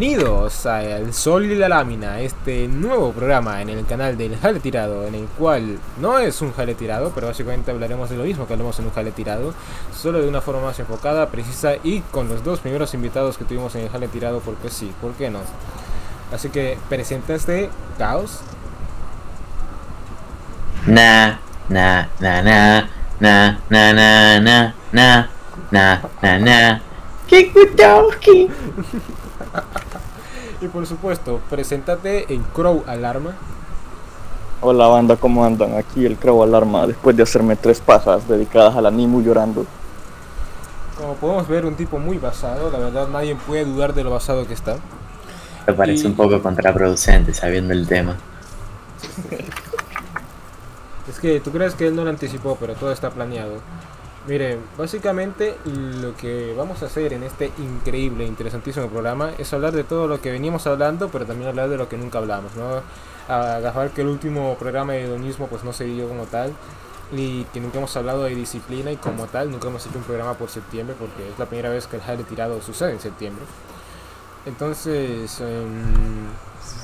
Bienvenidos a El Sol y la Lámina, este nuevo programa en el canal del Jale Tirado, en el cual no es un jale tirado, pero básicamente hablaremos de lo mismo que hablamos en un jale tirado, solo de una forma más enfocada, precisa y con los dos primeros invitados que tuvimos en el jale tirado, porque sí, ¿por qué no? Así que, presentaste Caos. Na, na, na, na, na, na, na, na, na, na, na, na. Kikutowski. Y por supuesto, preséntate en Crow Alarma. Hola banda, ¿cómo andan? Aquí el Crow Alarma después de hacerme tres pajas dedicadas a la Nimu llorando. Como podemos ver, un tipo muy basado, la verdad nadie puede dudar de lo basado que está. Me parece Y- un poco contraproducente sabiendo el tema. Es que tú crees que él no lo anticipó, pero todo está planeado. Mire, básicamente lo que vamos a hacer en este increíble, interesantísimo programa es hablar de todo lo que veníamos hablando, pero también hablar de lo que nunca hablamos, ¿no? Agarrar que el último programa de hedonismo pues no se dio como tal y que nunca hemos hablado de disciplina y como tal nunca hemos hecho un programa por septiembre porque es la primera vez que el jale tirado sucede en septiembre. Entonces, em,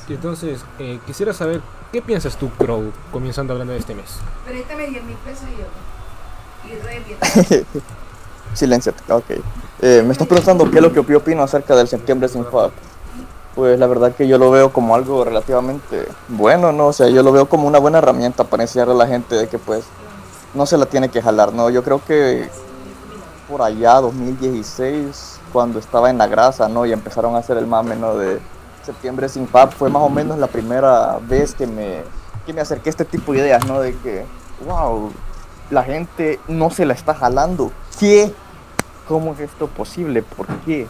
entonces eh, quisiera saber qué piensas tú, Crow, comenzando hablando de este mes. Préstame 10 mil pesos y yo. Silencio, ok. Eh, me estás preguntando qué es lo que yo opino acerca del septiembre sin FAB. Pues la verdad que yo lo veo como algo relativamente bueno, ¿no? O sea, yo lo veo como una buena herramienta para enseñarle a la gente de que pues no se la tiene que jalar, ¿no? Yo creo que por allá, 2016, cuando estaba en la grasa, ¿no? Y empezaron a hacer el mame, ¿no? De septiembre sin FAB, fue más o menos la primera vez que me, que me acerqué a este tipo de ideas, ¿no? De que, wow, la gente no se la está jalando. ¿Qué? ¿Cómo es esto posible? ¿Por qué?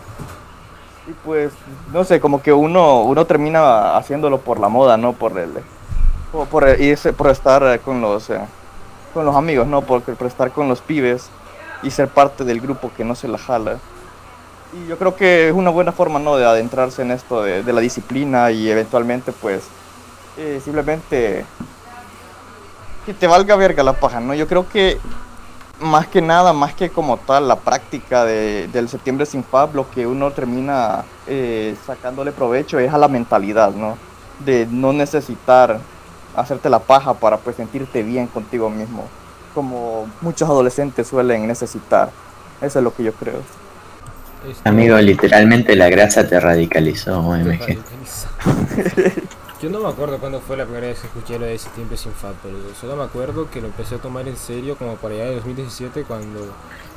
Y pues, no sé, como que uno, uno termina haciéndolo por la moda, ¿no? Por el, por, estar con los, eh, con los amigos, ¿no? Por, por estar con los pibes y ser parte del grupo que no se la jala. Y yo creo que es una buena forma, ¿no? De adentrarse en esto de, de la disciplina y eventualmente, pues, eh, simplemente que te valga verga la paja, ¿no? Yo creo que más que nada, más que como tal la práctica de- del septiembre sin fab, lo que uno termina eh, sacándole provecho es a la mentalidad, ¿no? De no necesitar hacerte la paja para pues sentirte bien contigo mismo, como muchos adolescentes suelen necesitar. Eso es lo que yo creo. Amigo, literalmente la grasa te radicalizó, te OMG. Yo no me acuerdo cuándo fue la primera vez que escuché lo de septiembre sin FAB, pero solo me acuerdo que lo empecé a tomar en serio como por allá de 2017 cuando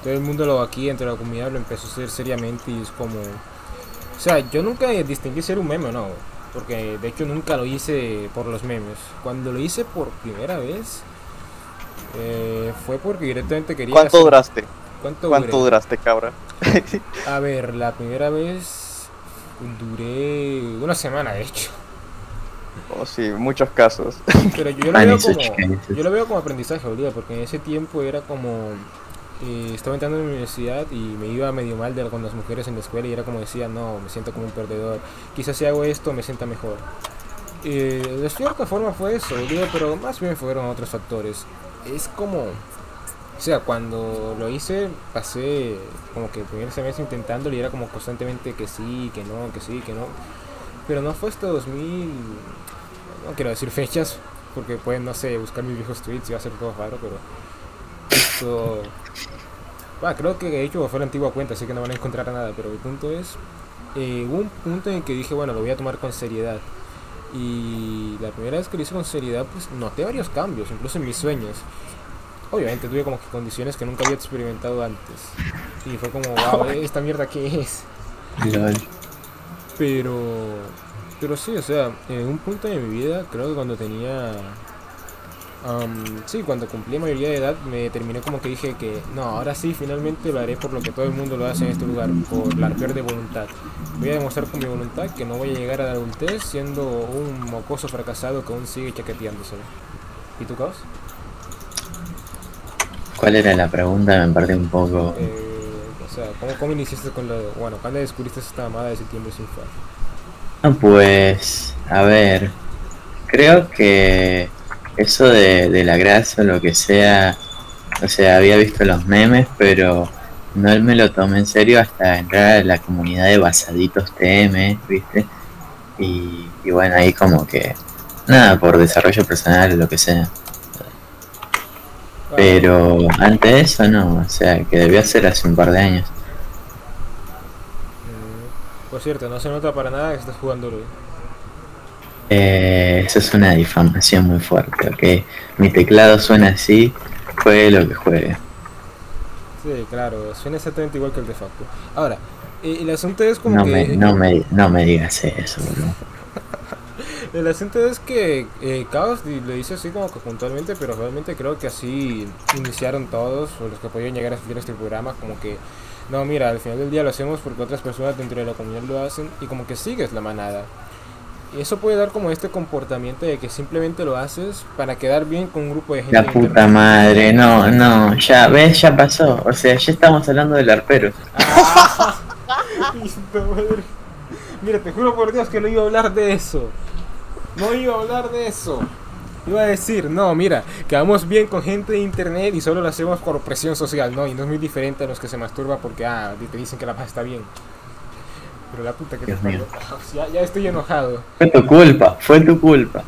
todo el mundo lo aquí entre la comunidad lo empezó a hacer seriamente y es como... O sea, yo nunca distinguí ser un meme o no, porque de hecho nunca lo hice por los memes. Cuando lo hice por primera vez eh, fue porque directamente quería... ¿Cuánto hacer- duraste? ¿Cuánto, ¿Cuánto duré? duraste, cabra? A ver, la primera vez duré una semana, de hecho. Oh, sí, muchos casos. Pero yo, yo lo Ah, veo como, yo lo veo como aprendizaje, boludo, porque en ese tiempo era como eh, estaba entrando en la universidad y me iba medio mal de, con las mujeres en la escuela y era como decía, no, me siento como un perdedor. Quizás si hago esto me sienta mejor. Eh, de cierta forma fue eso, boludo, pero más bien fueron otros factores. Es como, o sea, cuando lo hice pasé como que el primer semestre intentándolo y era como constantemente que sí, que no, que sí, que no. Pero no fue hasta 2000, no quiero decir fechas, porque pueden, no sé, buscar mis viejos tweets y va a ser todo raro, pero esto... Bueno, creo que de hecho fue la antigua cuenta, así que no van a encontrar nada, pero el punto es, eh, hubo un punto en el que dije, bueno, lo voy a tomar con seriedad. Y la primera vez que lo hice con seriedad, pues noté varios cambios, incluso en mis sueños. Obviamente tuve como que condiciones que nunca había experimentado antes. Y fue como, wow, esta mierda qué es. Pero, pero sí, o sea, en un punto de mi vida, creo que cuando tenía, am, sí, cuando cumplí mayoría de edad, me terminé como que dije que, no, ahora sí, finalmente lo haré por lo que todo el mundo lo hace en este lugar, por la arquear de voluntad. Voy a demostrar con mi voluntad que no voy a llegar a la adultez siendo un mocoso fracasado que aún sigue chaqueteándose. ¿Y tu caos? ¿Cuál era la pregunta? Me perdí un poco. Eh, o sea, ¿cómo, ¿cómo iniciaste con lo, bueno, cuándo descubriste esta amada de septiembre sin fa? Ah, pues, a ver, creo que eso de, de la grasa o lo que sea, o sea, había visto los memes, pero no me lo tomé en serio hasta entrar a la comunidad de basaditos TM, ¿viste? Y, y bueno, ahí como que, nada, por desarrollo personal o lo que sea. Pero antes de eso no, o sea, que debió ser hace un par de años. Por cierto, no se nota para nada que estás jugando LOL. Eh, eso es una difamación muy fuerte, ¿ok? Mi teclado suena así, juegue lo que juegue. Sí, claro, suena exactamente igual que el de Facu. Ahora, eh, el asunto es como No que... me, no me, no me digas eso, boludo. El asunto es que eh, Chaos lo dice así como que puntualmente, pero realmente creo que así iniciaron todos, o los que podían llegar a seguir este programa, como que, no, mira, al final del día lo hacemos porque otras personas dentro de la comunidad lo hacen y como que sigues la manada. Y eso puede dar como este comportamiento de que simplemente lo haces para quedar bien con un grupo de gente. La puta internet. madre, no, no, ya, ves, ya pasó. O sea, ya estamos hablando del arpero. Puta madre. Mira, te juro por Dios que no iba a hablar de eso. No iba a hablar de eso. Iba a decir, no, mira, quedamos bien con gente de internet y solo lo hacemos por presión social, ¿no? Y no es muy diferente a los que se masturba porque, ah, te dicen que la paz está bien. Pero la puta que te Dios mío. parió. Ya, ya estoy enojado. Fue tu culpa, fue tu culpa.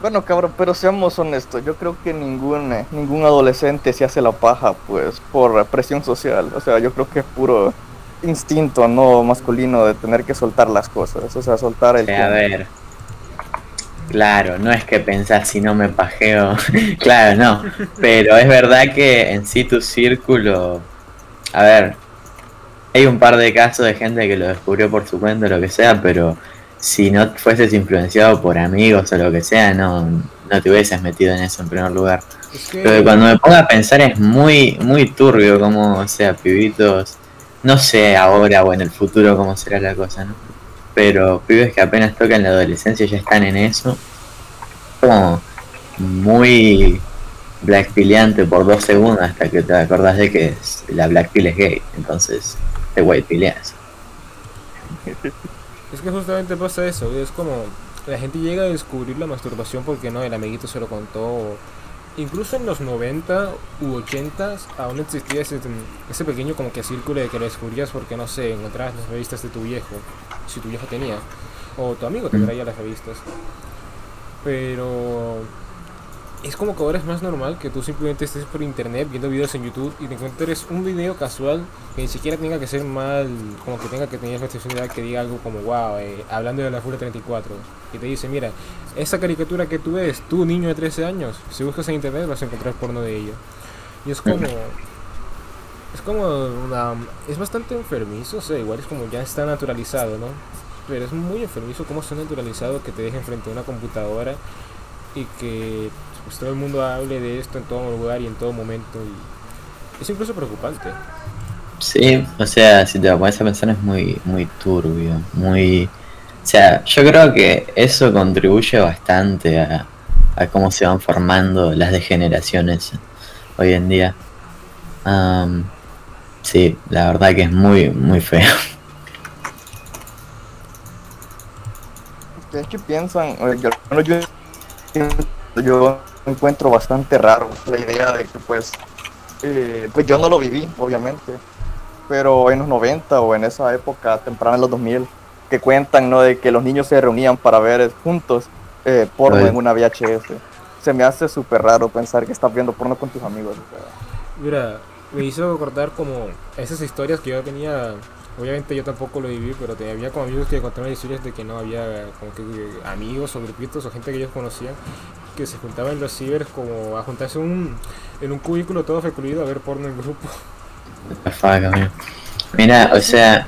Bueno, cabrón, pero seamos honestos, yo creo que ningún, eh, ningún adolescente se hace la paja, pues, por presión social. O sea, yo creo que es puro instinto no masculino de tener que soltar las cosas, o sea, soltar el... A ver. Claro, no es que pensás si no me pajeo. claro, no. Pero es verdad que en sí tu círculo. A ver. Hay un par de casos de gente que lo descubrió por su cuenta o lo que sea, pero si no fueses influenciado por amigos o lo que sea, no, no te hubieses metido en eso en primer lugar. Es Pero que, cuando me pongo a pensar es muy, muy turbio como, o sea, pibitos, no sé ahora o en el futuro cómo será la cosa, ¿no? Pero pibes que apenas tocan la adolescencia ya están en eso, como muy blackpilleante por dos segundos hasta que te acordás de que es- la blackpill es gay, entonces te whitepileas. es que justamente pasa eso, es como la gente llega a descubrir la masturbación porque no, el amiguito se lo contó. Incluso en los 90 u 80 aún existía ese, ese pequeño como que círculo de que lo descubrías porque no sé, encontrabas las revistas de tu viejo, si tu viejo tenía, o tu amigo te traía las revistas. Pero es como que ahora es más normal que tú simplemente estés por internet viendo videos en YouTube y te encuentres un video casual que ni siquiera tenga que ser mal, como que tenga que tener restricción que diga algo como wow, eh, hablando de la Furia 34 y te dice, mira, esa caricatura que tú ves, tú niño de 13 años, si buscas en internet vas a encontrar porno de ello. Y es como es como una es bastante enfermizo, o sea, igual es como ya está naturalizado, ¿no? Pero es muy enfermizo cómo está naturalizado que te dejen frente a una computadora y que pues, todo el mundo hable de esto en todo lugar y en todo momento y es incluso preocupante. Sí, o sea, si te lo pones a pensar es muy, muy turbio, muy... O sea, yo creo que eso contribuye bastante a, a cómo se van formando las degeneraciones hoy en día. Am, sí, la verdad que es muy, muy feo. ¿Ustedes qué piensan? Yo, yo, yo encuentro bastante raro la idea de que pues, eh, pues yo no lo viví, obviamente, pero en los 90 o en esa época temprana en los 2000, que cuentan, ¿no? De que los niños se reunían para ver eh, juntos eh, porno en una VHS. Se me hace súper raro pensar que estás viendo porno con tus amigos. o sea. Mira, me hizo recordar como esas historias que yo tenía. Obviamente yo tampoco lo viví, pero había como amigos que contaban historias de que no había como que amigos o grupitos o gente que ellos conocían que se juntaban en los cibers como a juntarse un, en un cubículo todo recluido a ver porno en grupo. Mira, o sea,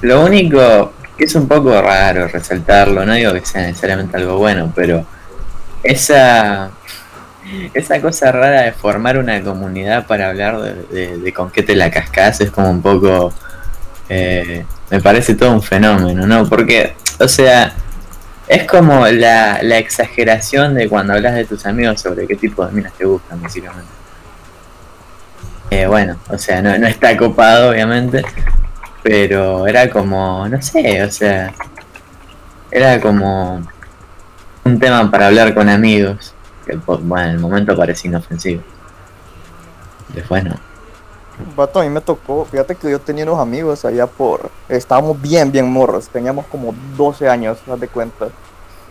lo único que es un poco raro resaltarlo, no digo que sea necesariamente algo bueno, pero esa esa cosa rara de formar una comunidad para hablar de, con qué te la cascas es como un poco eh, me parece todo un fenómeno, ¿no? Porque, o sea, es como la, la exageración de cuando hablas de tus amigos sobre qué tipo de minas te gustan, básicamente. Eh, bueno, o sea, no, no está copado, obviamente, pero era como, no sé, o sea, era como un tema para hablar con amigos, que bueno, en el momento parecía inofensivo. Después no. Vato, a mí me tocó, fíjate que yo tenía unos amigos allá por, estábamos bien, bien morros, teníamos como 12 años, haz de cuenta.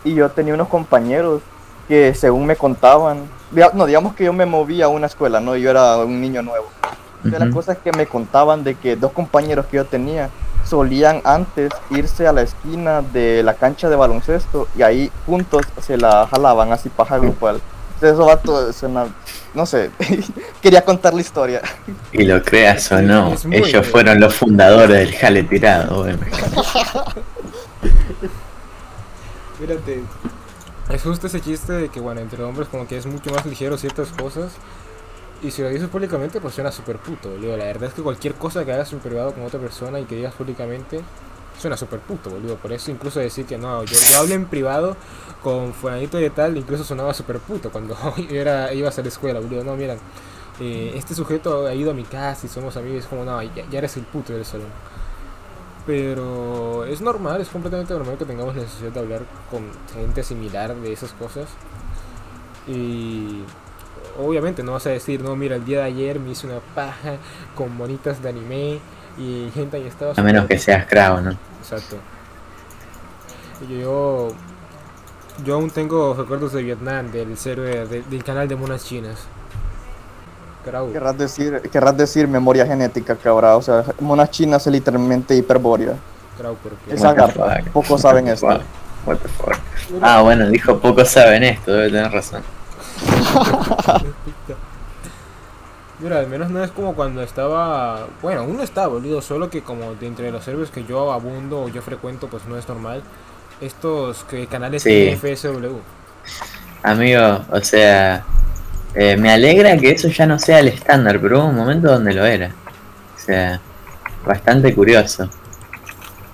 Y yo tenía unos compañeros que según me contaban, no, digamos que yo me movía a una escuela, ¿no? Yo era un niño nuevo. De las Ujú. cosas que me contaban de que dos compañeros que yo tenía solían antes irse a la esquina de la cancha de baloncesto y ahí juntos se la jalaban así paja grupal. Entonces eso vato suena, no sé, quería contar la historia. Y lo creas o no, ellos fueron los fundadores del jale tirado. Mírate. Es justo ese chiste de que, bueno, entre hombres como que es mucho más ligero ciertas cosas. Y si lo dices públicamente, pues suena súper puto, boludo. La verdad es que cualquier cosa que hagas en privado con otra persona y que digas públicamente, suena súper puto, boludo. Por eso incluso decir que no, yo, yo hablo en privado con fulanito de tal, incluso sonaba súper puto cuando era, ibas a la escuela, boludo. No, miran, eh, este sujeto ha ido a mi casa y somos amigos, como, no, ya eres el puto del salón. Pero es normal, es completamente normal que tengamos la necesidad de hablar con gente similar de esas cosas. Y obviamente no vas a decir, no, mira, el día de ayer me hice una paja con monitas de anime y gente ahí estaba... A menos que seas cravo, ¿no? Exacto. Yo, yo aún tengo recuerdos de Vietnam, del server, de- del canal de monas chinas. Grau, Querrás decir, querrás decir memoria genética, cabrón. O sea, monas chinas es literalmente hiperbórea. grau, porque... Esa garra. Pocos saben esto. What- what the fuck. Ah, bueno, dijo pocos saben esto, debe tener razón. Mira, al menos no es como cuando estaba. Bueno, uno está, boludo. Solo que como de entre los servers que yo abundo o yo frecuento, pues no es normal. Estos que canales Sí. FSW. Amigo, o sea, eh, me alegra que eso ya no sea el estándar, pero hubo un momento donde lo era. O sea, bastante curioso.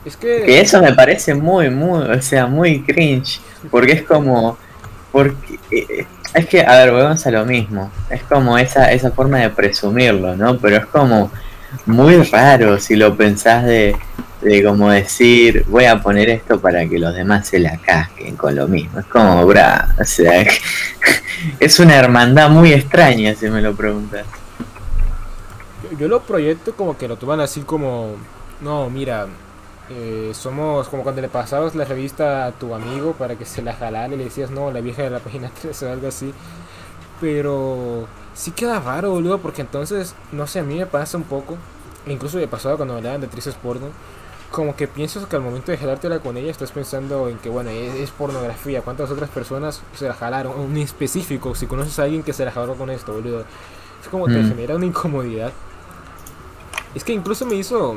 Es que. Que eso me parece muy, muy, o sea, muy cringe. Porque es como. Porque. eh, es que, a ver, volvemos a lo mismo. Es como esa, esa forma de presumirlo, ¿no? Pero es como muy raro si lo pensás de, de como decir, voy a poner esto para que los demás se la casquen con lo mismo. Es como, bra, o sea, es una hermandad muy extraña si me lo preguntas. Yo, yo lo proyecto como que lo toman así como. No, mira. Eh, somos como cuando le pasabas la revista a tu amigo para que se la jalara y le decías, no, la vieja de la página 3 o algo así. Pero sí queda raro, boludo, porque entonces, no sé, a mí me pasa un poco. Incluso me pasaba cuando me hablaban de actrices porno. Como que piensas que al momento de jalártela con ella estás pensando en que, bueno, es, es pornografía. ¿Cuántas otras personas se la jalaron? Un específico, si conoces a alguien que se la jaló con esto, boludo. Es como te Mm. genera una incomodidad. Es que incluso me hizo.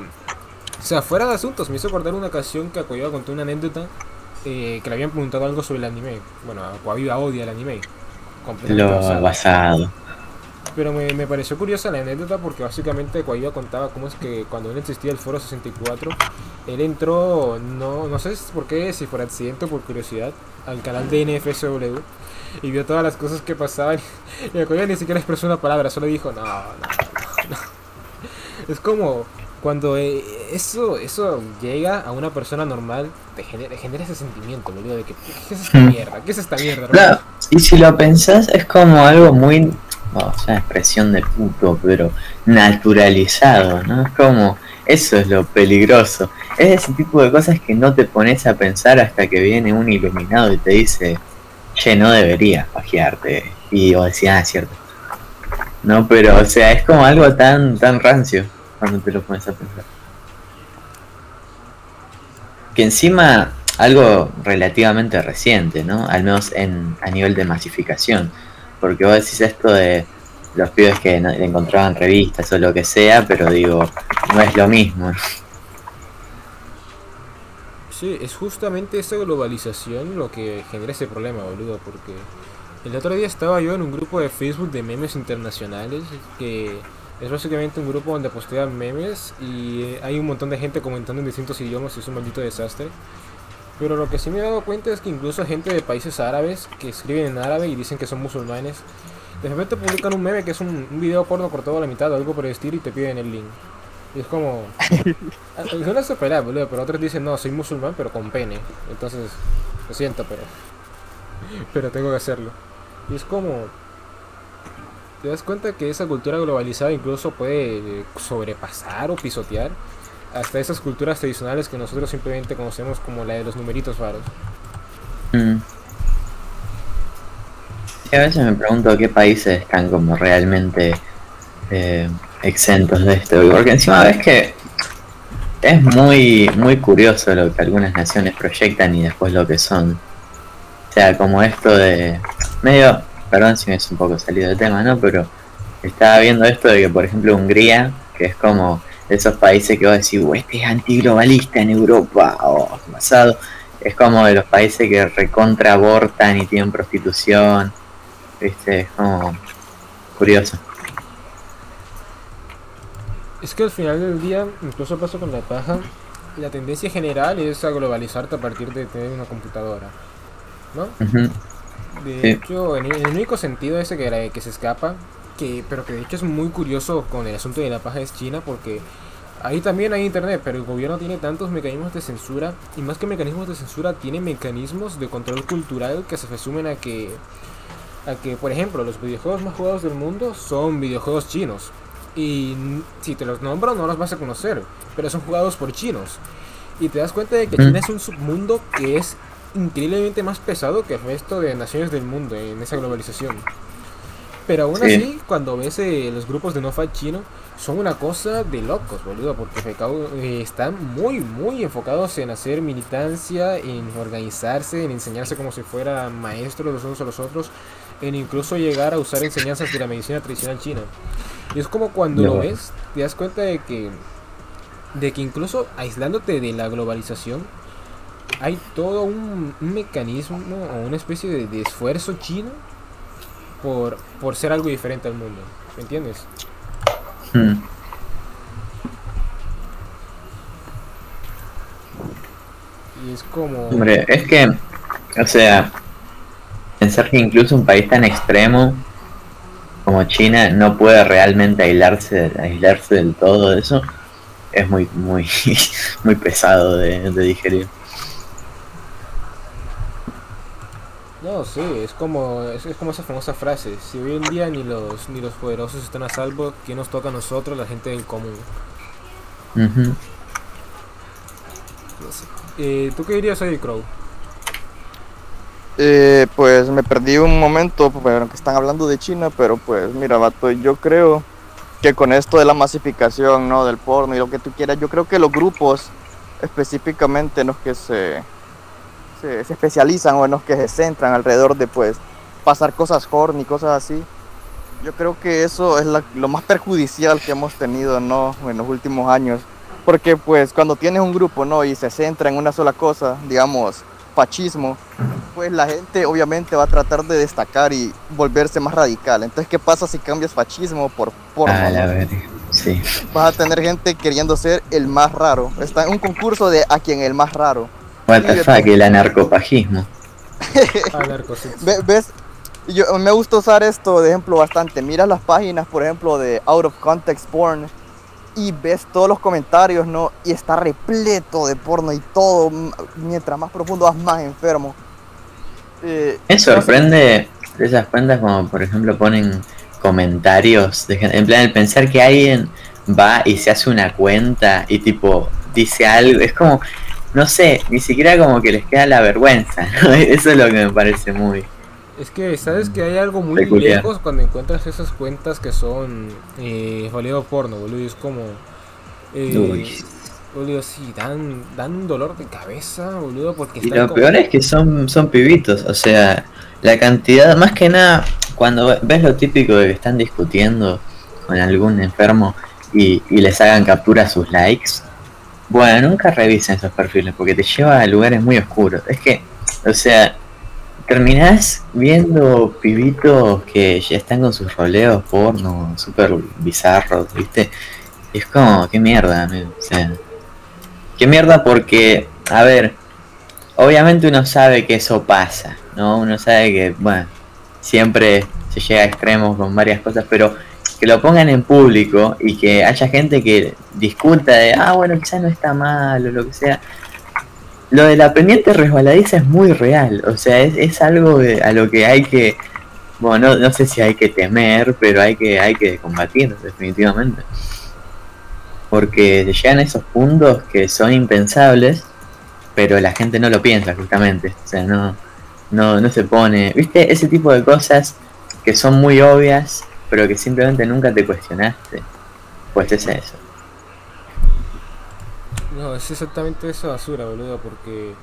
O sea, fuera de asuntos, me hizo acordar una ocasión que Akoiba contó una anécdota eh, que le habían preguntado algo sobre el anime. Bueno, Akoiba odia el anime. completamente Lo basado. Pero me, me pareció curiosa la anécdota porque básicamente Guaidó contaba cómo es que cuando no existía el Foro 64, él entró, no, no sé por qué, si por accidente o por curiosidad, al canal de NFSW y vio todas las cosas que pasaban. Y Guaidó ni siquiera expresó una palabra, solo dijo, no, no, no, no". Es como cuando eh, eso, eso llega a una persona normal, te genera, genera ese sentimiento, boludo, de que, ¿qué es esta Mm. mierda? ¿Qué es esta mierda? hermano?". Claro, y si lo pensás, es como algo muy. oh, es una expresión de puto, pero naturalizado, ¿no? Es como. Eso es lo peligroso. Es ese tipo de cosas que no te pones a pensar hasta que viene un iluminado y te dice, che, no deberías pajearte. Y vos decís, ah, cierto. No, pero, o sea, es como algo tan, tan rancio cuando te lo pones a pensar. Que encima, algo relativamente reciente, ¿no? Al menos en, a nivel de masificación. Porque vos decís esto de los pibes que no- encontraban revistas o lo que sea, pero digo, no es lo mismo. Sí, es justamente esa globalización lo que genera ese problema, boludo, porque el otro día estaba yo en un grupo de Facebook de memes internacionales, que es básicamente un grupo donde postean memes y hay un montón de gente comentando en distintos idiomas y es un maldito desastre. Pero lo que sí me he dado cuenta es que incluso gente de países árabes que escriben en árabe y dicen que son musulmanes, de repente publican un meme que es un, un video porno cortado a la mitad o algo por el estilo y te piden el link. Y es como... Ah, Suena superar, boludo, pero otros dicen, no, soy musulmán, pero con pene. Entonces, lo siento, pero... Pero tengo que hacerlo. Y es como... te das cuenta que esa cultura globalizada incluso puede eh, sobrepasar o pisotear hasta esas culturas tradicionales que nosotros simplemente conocemos como la de los numeritos raros. Mm. A veces me pregunto qué países están como realmente eh, exentos de esto. Porque encima ves que es muy, muy curioso lo que algunas naciones proyectan y después lo que son. O sea, como esto de medio, perdón si me es un poco salido del tema, ¿no? Pero estaba viendo esto de que, por ejemplo, Hungría, que es como de esos países que vos decís, "Uh, este es antiglobalista en Europa, o pasado, es como de los países que recontra abortan y tienen prostitución, viste, es como curioso. Es que al final del día, incluso pasa con la paja, la tendencia general es a globalizarte a partir de tener una computadora. ¿No? Ujú. De Sí. hecho, en el, único sentido ese que, se escapa, que, pero que de hecho es muy curioso con el asunto de la paja es China, porque ahí también hay internet, pero el gobierno tiene tantos mecanismos de censura, y más que mecanismos de censura, tiene mecanismos de control cultural que se resumen a que, a que, por ejemplo, los videojuegos más jugados del mundo son videojuegos chinos. Y si te los nombro no los vas a conocer, pero son jugados por chinos. Y te das cuenta de que. China es un submundo que es increíblemente más pesado que el resto de naciones del mundo en esa globalización. Pero aún Sí. así, cuando ves eh, los grupos de no fight chino, son una cosa de locos, boludo, porque eh, están muy, muy enfocados en hacer militancia, en organizarse, en enseñarse como si fueran maestros los unos a los otros, en incluso llegar a usar enseñanzas de la medicina tradicional china. Y es como cuando lo No. ves, te das cuenta de que, de que incluso aislándote de la globalización, hay todo un, un mecanismo o una especie de, de esfuerzo chino por, por ser algo diferente al mundo. ¿Me entiendes? Mm. Y es como... Hombre, es que, o sea, pensar que incluso un país tan extremo como China no puede realmente aislarse, aislarse del todo de eso, es muy, muy, muy pesado de, de digerir. No, sí, es como, es, es como esa famosa frase. Si hoy en día ni los, ni los poderosos están a salvo, ¿qué nos toca a nosotros, la gente del común? Ujú. Eh, ¿Tú qué dirías ahí, Crow? Eh, pues me perdí un momento, bueno, que están hablando de China, pero pues mira, vato, yo creo que con esto de la masificación, ¿no? Del porno y lo que tú quieras, yo creo que los grupos específicamente en los que se, se, se especializan o en los que se centran alrededor de pues pasar cosas horny, cosas así, yo creo que eso es la- lo más perjudicial que hemos tenido, ¿no? En los últimos años. Porque pues cuando tienes un grupo, ¿no? Y se centra en una sola cosa, digamos, fascismo, pues la gente obviamente va a tratar de destacar y volverse más radical. Entonces, ¿qué pasa si cambias fascismo por porno? A la no? verga. Sí. Vas a tener gente queriendo ser el más raro. Está en un concurso de a quien el más raro. What the fuck, el anarcopajismo. Anarco, sí. Ve- ¿Ves? Yo, me gusta usar esto de ejemplo bastante. Mira las páginas, por ejemplo, de Out of Context Porn y ves todos los comentarios, ¿no? Y está repleto de porno y todo. Mientras más profundo vas, más enfermo. Eh, Me sorprende de esas cuentas como por ejemplo ponen comentarios de gente, en plan el pensar que alguien va y se hace una cuenta y tipo dice algo, es como, no sé, ni siquiera como que les queda la vergüenza, ¿no? Eso es lo que me parece muy... Es que, ¿sabes que hay algo muy Peculiar. lejos cuando encuentras esas cuentas que son eh, valeo porno, boludo? Es como... Eh, Uy. boludo, sí, dan, dan un dolor de cabeza, boludo, porque Y lo como- peor es que son, son pibitos, o sea, la cantidad, más que nada, cuando ves lo típico de que están discutiendo con algún enfermo y, y les hagan captura a sus likes, bueno, nunca revisen esos perfiles porque te lleva a lugares muy oscuros. Es que, o sea, terminás viendo pibitos que ya están con sus roleos porno súper bizarros, ¿viste? Y es como, qué mierda, amigo, o sea, qué mierda porque, a ver, obviamente uno sabe que eso pasa, ¿no? Uno sabe que, bueno, siempre se llega a extremos con varias cosas, pero que lo pongan en público y que haya gente que discuta de, ah, bueno, quizás no está mal o lo que sea. Lo de la pendiente resbaladiza es muy real, o sea, es, es algo de- a lo que hay que bueno, no, sé si hay que temer, pero hay que, hay que combatir, definitivamente. Porque llegan esos puntos que son impensables, pero la gente no lo piensa justamente. O sea, no, no, no se pone. ¿Viste? Ese tipo de cosas que son muy obvias, pero que simplemente nunca te cuestionaste. Pues es eso. No, es exactamente esa basura, boludo, porque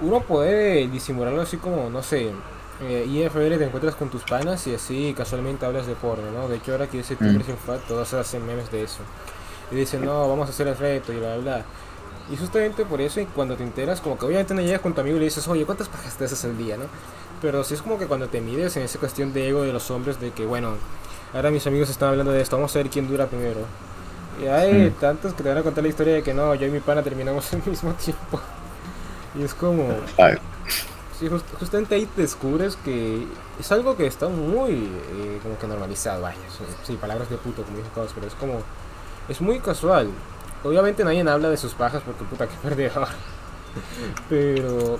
uno puede disimularlo así como, no sé, eh, IFR te encuentras con tus panas y así casualmente hablas de porno, ¿no? De hecho ahora que ese septiembre sin fat, todos hacen memes de eso. Y dicen, no, vamos a hacer el reto y bla, bla, bla. Y justamente por eso, y cuando te enteras, como que obviamente no llegas con tu amigo y le dices, oye, ¿cuántas pajas te haces al día, no? Pero sí es como que cuando te mides en esa cuestión de ego de los hombres, de que, bueno, ahora mis amigos están hablando de esto, vamos a ver quién dura primero. Y hay Mm. tantos que te van a contar la historia de que no, yo y mi pana terminamos al mismo tiempo. Y es como, Fuck. sí, just- justamente ahí descubres que es algo que está muy eh, como que normalizado, vaya, sí, palabras de puto como dice Cos, pero es como, es muy casual. Obviamente nadie habla de sus pajas porque puta que perdedor. Pero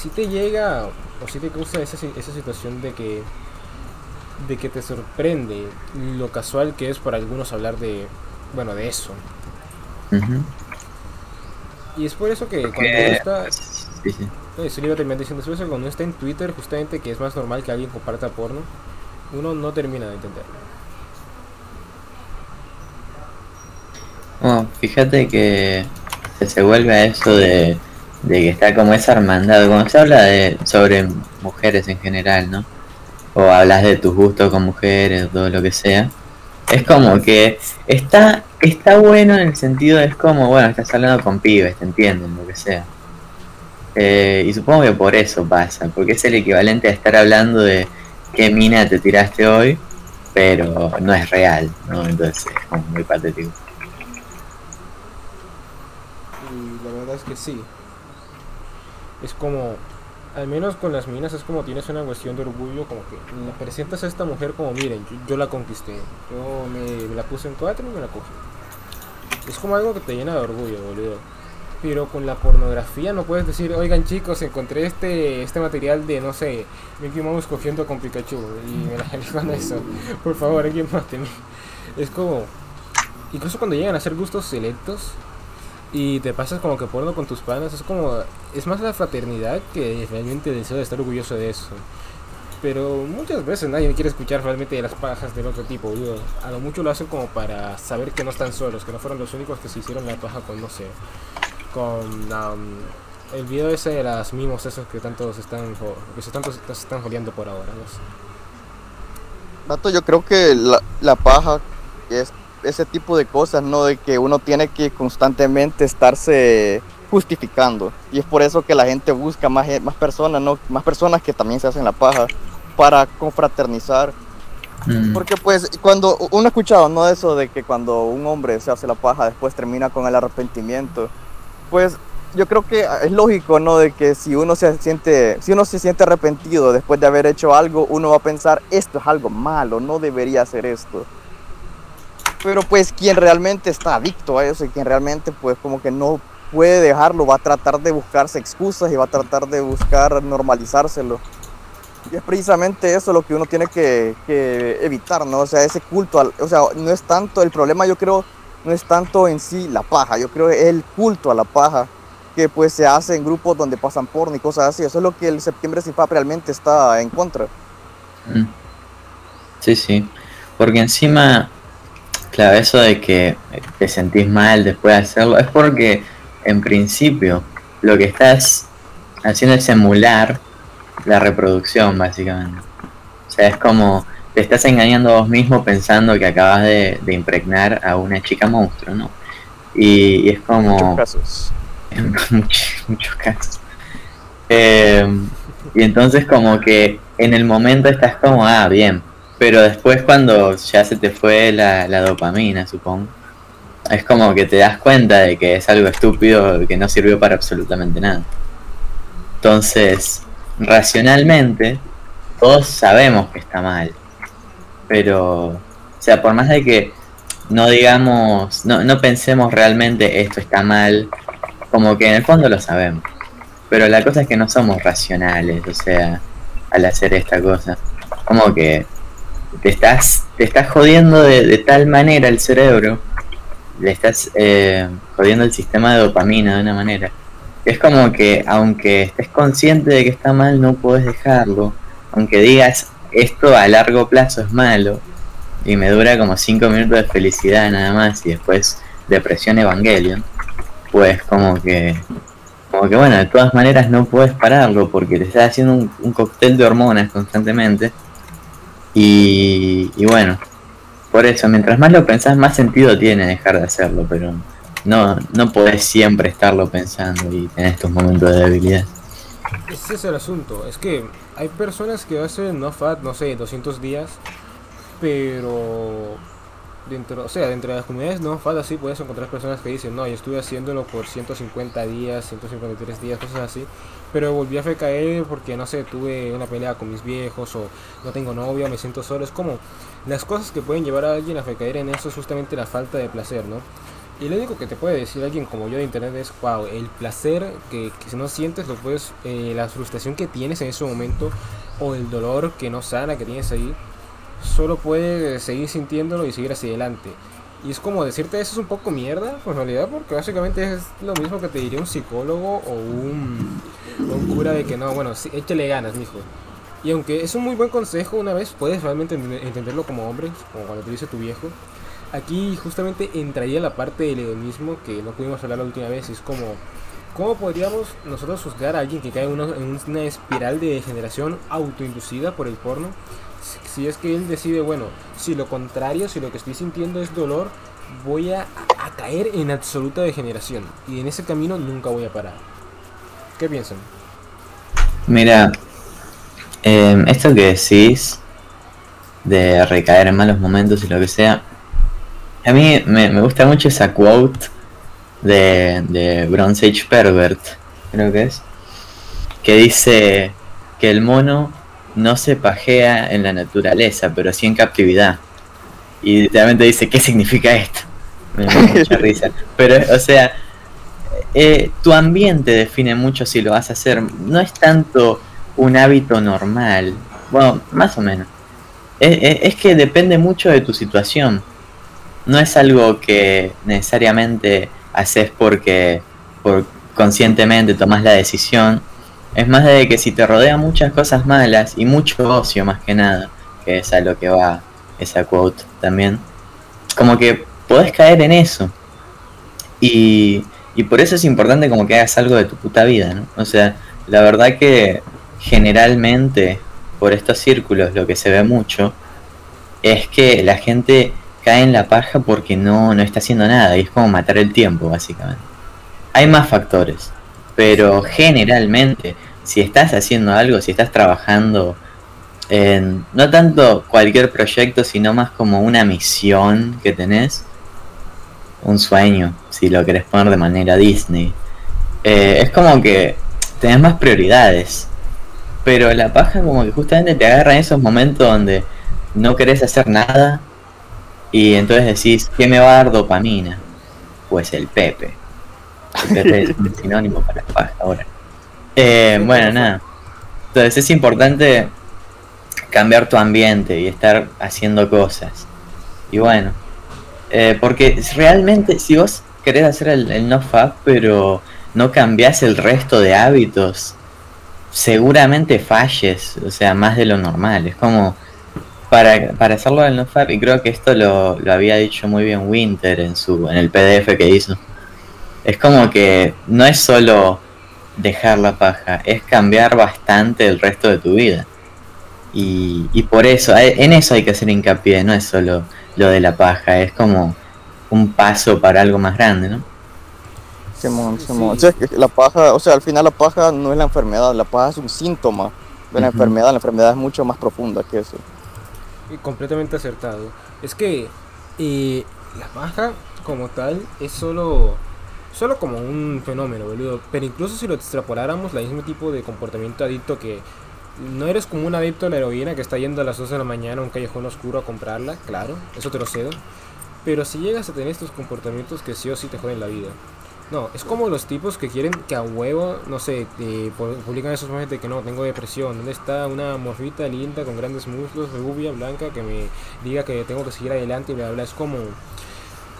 si te llega o si te causa esa, esa situación de que de que te sorprende lo casual que es para algunos hablar de bueno de eso y es por eso que cuando Que- está sí, sí. no, eso le iba a terminar diciendo es por eso que cuando está en Twitter justamente que es más normal que alguien comparta porno uno no termina de entenderlo Bueno, fíjate que se, se vuelve a eso de, de que está como esa hermandad. Cuando se habla de sobre mujeres en general, ¿no? O hablas de tus gustos con mujeres, todo lo que sea. Es como que está, está bueno en el sentido de es como, bueno, estás hablando con pibes, te entienden, lo que sea. Eh, y supongo que por eso pasa, porque es el equivalente a estar hablando de qué mina te tiraste hoy, pero no es real, ¿no? Entonces es como muy patético. Y la verdad es que sí. Es como, al menos con las minas, es como tienes una cuestión de orgullo, como que la presentas a esta mujer como, miren, yo, la conquisté, yo me, me la puse en cuatro y me la cogí. Es como algo que te llena de orgullo, boludo. Pero con la pornografía no puedes decir, oigan chicos, encontré este, este material de, no sé, Mickey Mouse cogiendo con Pikachu y me la jalé con eso. Por favor, alguien máteme. Es como, incluso cuando llegan a ser gustos selectos, y te pasas como que porno con tus panas, es como, es más la fraternidad que realmente el deseo de estar orgulloso de eso. Pero muchas veces nadie quiere escuchar realmente las pajas del otro tipo. A lo mucho lo hacen como para saber que no están solos, que no fueron los únicos que se hicieron la paja con, no sé, con um, el video ese de las mimos esos que tanto se están, que se tanto se están joleando por ahora, no sé. Yo creo que la paja es ese tipo de cosas, ¿no? De que uno tiene que constantemente estarse justificando. Y es por eso que la gente busca más, gen- más personas, ¿no? Más personas que también se hacen la paja para confraternizar. Mm. Porque pues cuando uno ha escuchado, ¿no? Eso de que cuando un hombre se hace la paja después termina con el arrepentimiento. Pues yo creo que es lógico, ¿no? De que si uno se siente, si uno se siente arrepentido después de haber hecho algo, uno va a pensar, esto es algo malo, no debería hacer esto. Pero pues quien realmente está adicto a eso y quien realmente pues como que no puede dejarlo, va a tratar de buscarse excusas y va a tratar de buscar normalizárselo. Y es precisamente eso lo que uno tiene que, que evitar, ¿no? O sea, ese culto, al, o sea, no es tanto, el problema yo creo, no es tanto en sí la paja, yo creo que es el culto a la paja que pues se hace en grupos donde pasan porno y cosas así, eso es lo que el septiembre sin FAP realmente está en contra. Mm. Sí, sí. Porque encima, claro, eso de que te sentís mal después de hacerlo, es porque en principio lo que estás haciendo es emular la reproducción, básicamente. O sea, es como te estás engañando a vos mismo pensando que acabas de, de impregnar a una chica monstruo, ¿no? Y, y es En muchos como casos. en muchos, muchos casos. Eh, y entonces como que en el momento estás como, ah, bien, pero después cuando ya se te fue la, la dopamina, supongo, es como que te das cuenta de que es algo estúpido que no sirvió para absolutamente nada. Entonces, racionalmente, todos sabemos que está mal, pero, o sea, por más de que no digamos, no, no pensemos realmente esto está mal, como que en el fondo lo sabemos. Pero la cosa es que no somos racionales, o sea, al hacer esta cosa. Como que te estás, te estás jodiendo de, tal manera el cerebro, le estás eh, jodiendo el sistema de dopamina de una manera. Es como que aunque estés consciente de que está mal, no puedes dejarlo. Aunque digas esto a largo plazo es malo y me dura como 5 minutos de felicidad nada más y después depresión Evangelion, pues como que como que bueno, de todas maneras no puedes pararlo porque te estás haciendo un cóctel de hormonas constantemente y, bueno, por eso, mientras más lo pensás, más sentido tiene dejar de hacerlo, pero no, no podés siempre estarlo pensando y tener estos momentos de debilidad. Ese es el asunto. Es que hay personas que hacen no fat, no sé, 200 días, pero dentro, o sea, dentro de las comunidades no fat así puedes encontrar personas que dicen, no, yo estuve haciéndolo por 150 días, 153 días, cosas así, pero volví a recaer porque, no sé, tuve una pelea con mis viejos o no tengo novia, me siento solo. Es como las cosas que pueden llevar a alguien a recaer en eso es justamente la falta de placer, ¿no? Y lo único que te puede decir alguien como yo de internet es, wow, el placer que, que no sientes, lo puedes, eh, la frustración que tienes en ese momento o el dolor que no sana que tienes ahí, solo puedes seguir sintiéndolo y seguir hacia adelante. Y es como decirte eso es un poco mierda, pues en realidad, porque básicamente es lo mismo que te diría un psicólogo o un, cura de que no, bueno, échale ganas, mijo. Y aunque es un muy buen consejo, una vez puedes realmente ent- entenderlo como hombre, como cuando te dice tu viejo. Aquí justamente entraría la parte del hedonismo que no pudimos hablar la última vez. Es como, ¿cómo podríamos nosotros juzgar a alguien que cae en una, en una espiral de degeneración autoinducida por el porno? Si- es que él decide, bueno, si lo contrario, si lo que estoy sintiendo es dolor, voy a, a caer en absoluta degeneración. Y en ese camino nunca voy a parar. ¿Qué piensan? Mira, em, esto que decís de recaer en malos momentos y lo que sea, a mí me, me gusta mucho esa quote de, de Bronze Age Pervert, creo que es, que dice que el mono no se pajea en la naturaleza, pero sí en captividad. Y literalmente dice, ¿qué significa esto? Me da mucha risa. Pero, o sea, eh, tu ambiente define mucho si lo vas a hacer. No es tanto un hábito normal. Bueno, más o menos. Es, es- es que depende mucho de tu situación. No es algo que necesariamente haces porque por conscientemente tomas la decisión. Es más de que si te rodea muchas cosas malas y mucho ocio más que nada, que es a lo que va esa quote también, como que podés caer en eso. Y, y por eso es importante como que hagas algo de tu puta vida, ¿no? O sea, la verdad que generalmente por estos círculos lo que se ve mucho es que la gente cae en la paja porque no, no está haciendo nada y es como matar el tiempo, básicamente. Hay más factores, pero generalmente, si estás haciendo algo, si estás trabajando en no tanto cualquier proyecto, sino más como una misión que tenés, un sueño, si lo querés poner de manera Disney, eh, es como que tenés más prioridades. Pero la paja como que justamente te agarra en esos momentos donde no querés hacer nada y entonces decís, ¿qué me va a dar dopamina? Pues el Pepe. Es un sinónimo para paja ahora. Eh, bueno, nada. Entonces es importante cambiar tu ambiente y estar haciendo cosas. Y bueno, eh, porque realmente si vos querés hacer el, el no fab, pero no cambiás el resto de hábitos, seguramente falles, o sea, más de lo normal. Es como para, para hacerlo del no fab, y creo que esto lo, lo había dicho muy bien Winter en su en el PDF que hizo. Es como que no es solo dejar la paja, es cambiar bastante el resto de tu vida. Y, y por eso, en eso hay que hacer hincapié, no es solo lo de la paja, es como un paso para algo más grande, ¿no? Simón, Simón. sí. Es que la paja, o sea, al final la paja no es la enfermedad, la paja es un síntoma de la enfermedad, la enfermedad es mucho más profunda que eso. Y completamente acertado. Es que eh, la paja como tal es solo solo como un fenómeno, boludo. Pero incluso si lo extrapoláramos, el mismo tipo de comportamiento adicto que no eres como un adicto a la heroína que está yendo a las 2 de la mañana a un callejón oscuro a comprarla, claro, eso te lo cedo. Pero si llegas a tener estos comportamientos que sí o sí te joden la vida. No, es como los tipos que quieren que a huevo, no sé, pu- publican esos memes de que no, tengo depresión. ¿Dónde está una morfita linda con grandes muslos, rubia, blanca, que me diga que tengo que seguir adelante y bla, bla? Es como...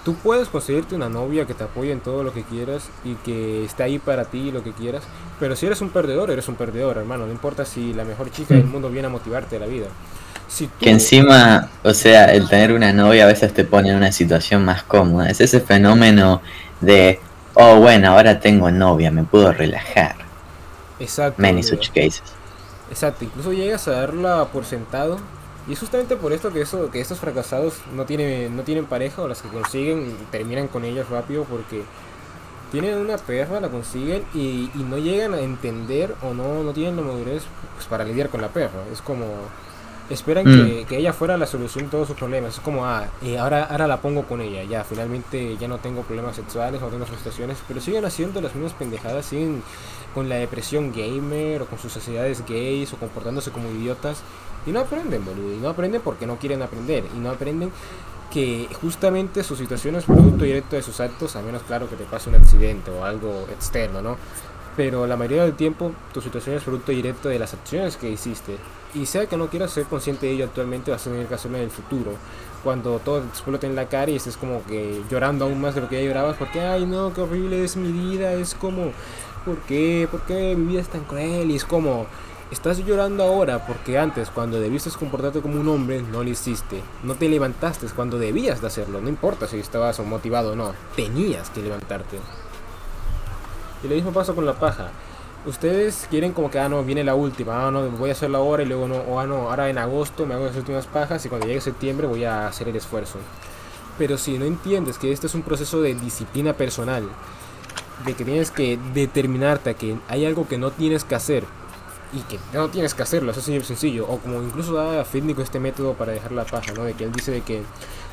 Tú puedes conseguirte una novia que te apoye en todo lo que quieras y que esté ahí para ti lo que quieras, pero si eres un perdedor, eres un perdedor, hermano. No importa si la mejor chica del mundo viene a motivarte a la vida. Si tú... Que encima, o sea, el tener una novia a veces te pone en una situación más cómoda. Es ese fenómeno de, oh, bueno, ahora tengo novia, me puedo relajar. Exacto. Many such cases. Exacto, incluso llegas a darla por sentado. Y es justamente por esto que, eso, que estos fracasados no tienen, no tienen pareja o las que consiguen terminan con ellas rápido porque tienen una perra, la consiguen y, y no llegan a entender o no, no tienen la madurez pues, para lidiar con la perra. Es como, esperan Mm. que, que ella fuera la solución de todos sus problemas. Es como, ah, eh, ahora, ahora la pongo con ella, ya, finalmente ya no tengo problemas sexuales, no tengo frustraciones, pero siguen haciendo las mismas pendejadas, siguen con la depresión gamer o con sus sociedades gays o comportándose como idiotas y no aprenden, boludo. Y no aprenden porque no quieren aprender. Y no aprenden que justamente su situación es producto directo de sus actos, a menos claro que te pase un accidente o algo externo, ¿no? Pero la mayoría del tiempo tu situación es producto directo de las acciones que hiciste. Y sea que no quieras ser consciente de ello actualmente, vas a tener que hacerlo en el futuro. Cuando todo te explote en la cara y estés como que llorando aún más de lo que ya llorabas, porque, ay no, qué horrible es mi vida, es como, ¿por qué? ¿Por qué mi vida es tan cruel? Y es como, estás llorando ahora porque antes, cuando debiste comportarte como un hombre, no lo hiciste. No te levantaste cuando debías de hacerlo, no importa si estabas motivado o no, tenías que levantarte. Y lo mismo pasa con la paja. Ustedes quieren como que, ah, no, viene la última, ah, no, voy a hacerla ahora y luego no, o ah, no, ahora en agosto me hago las últimas pajas y cuando llegue septiembre voy a hacer el esfuerzo. Pero si no entiendes que este es un proceso de disciplina personal, de que tienes que determinarte a que hay algo que no tienes que hacer y que no tienes que hacerlo, eso es sencillo. O como incluso da Fitnico este método para dejar la paja, ¿no? De que él dice de que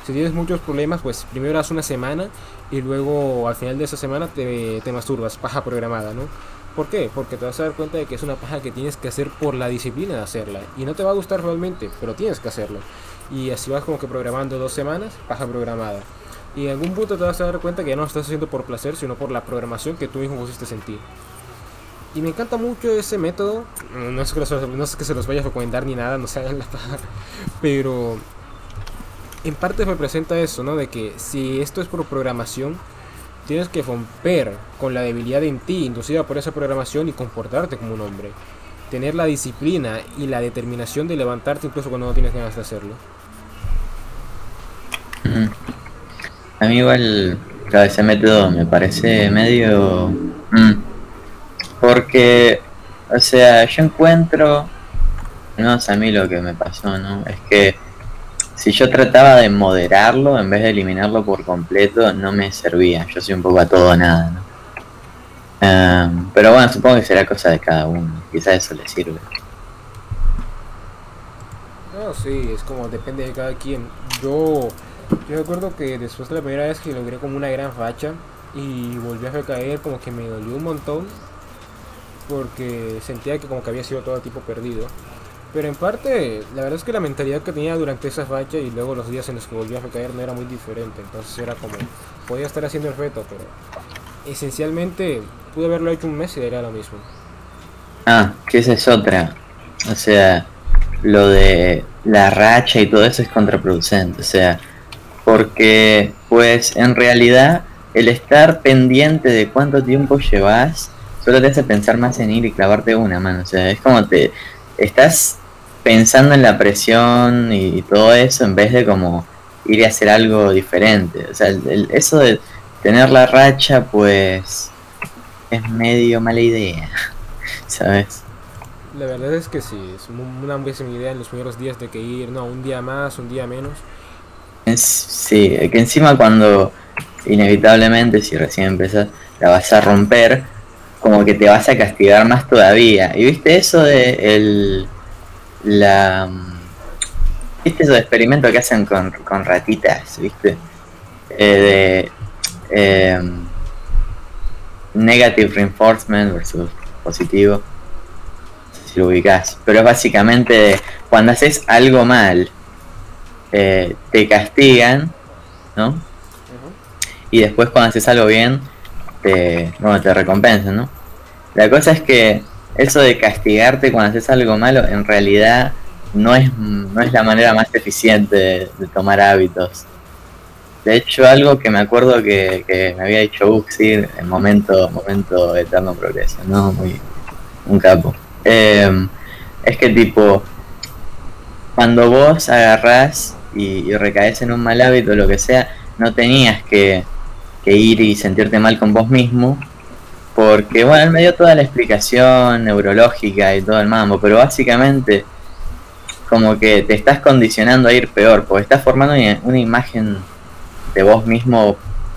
si tienes muchos problemas, pues primero haz una semana y luego al final de esa semana te, te masturbas, paja programada, ¿no? ¿Por qué? Porque te vas a dar cuenta de que es una paja que tienes que hacer por la disciplina de hacerla. Y no te va a gustar realmente, pero tienes que hacerlo. Y así vas como que programando dos semanas, paja programada. Y en algún punto te vas a dar cuenta que ya no lo estás haciendo por placer, sino por la programación que tú mismo pusiste en ti. Y me encanta mucho ese método. No es que, no es que se los vaya a recomendar ni nada, no se hagan la paja. Pero en parte representa eso, ¿no? De que si esto es por programación, tienes que romper con la debilidad en ti, inducida por esa programación, y comportarte como un hombre. Tener la disciplina y la determinación de levantarte incluso cuando no tienes ganas de hacerlo. A mí igual, ese método me parece medio... mm, porque, o sea, yo encuentro, no sé, a mí lo que me pasó, ¿no? Es que si yo trataba de moderarlo en vez de eliminarlo por completo, no me servía. Yo soy un poco a todo nada, ¿no? Em, pero bueno, supongo que será cosa de cada uno. Quizás eso le sirve. No, sí, es como depende de cada quien. Yo, yo recuerdo que después de la primera vez que logré como una gran facha y volví a recaer, como que me dolió un montón porque sentía que como que había sido todo tipo perdido. Pero en parte, la verdad es que la mentalidad que tenía durante esa facha y luego los días en los que volví a recaer no era muy diferente. Entonces era como, podía estar haciendo el reto, pero esencialmente pude haberlo hecho un mes y era lo mismo. Ah, que esa es otra. O sea, lo de la racha y todo eso es contraproducente. O sea, porque, pues, en realidad, el estar pendiente de cuánto tiempo llevas solo te hace pensar más en ir y clavarte una mano. O sea, es como te estás pensando en la presión y, todo eso en vez de como ir y hacer algo diferente. O sea, el- el- eso de tener la racha, pues, es medio mala idea. ¿Sabes? La verdad es que sí, es una buena idea en los primeros días de que ir, no, un día más, un día menos. Es- sí, que encima cuando inevitablemente, si recién empezás, la vas a romper, como que te vas a castigar más todavía. ¿Y viste eso de el la viste esos experimentos que hacen con, con ratitas, viste? Eh, de em, negative reinforcement versus positivo. No sé si lo ubicás. Pero es básicamente cuando haces algo mal, eh, te castigan, ¿no? Y después cuando haces algo bien, te, bueno, te recompensan, ¿no? La cosa es que eso de castigarte cuando haces algo malo, en realidad no es, no es la manera más eficiente de, tomar hábitos. De hecho, algo que me acuerdo que, me había dicho Uxi en momento, momento eterno progreso, ¿no? Muy, un capo. Eh, es que tipo, cuando vos agarrás y recaes en un mal hábito o lo que sea, no tenías que, que ir y sentirte mal con vos mismo, porque bueno, él me dio toda la explicación neurológica y todo el mambo, pero básicamente como que te estás condicionando a ir peor, porque estás formando una, imagen de vos mismo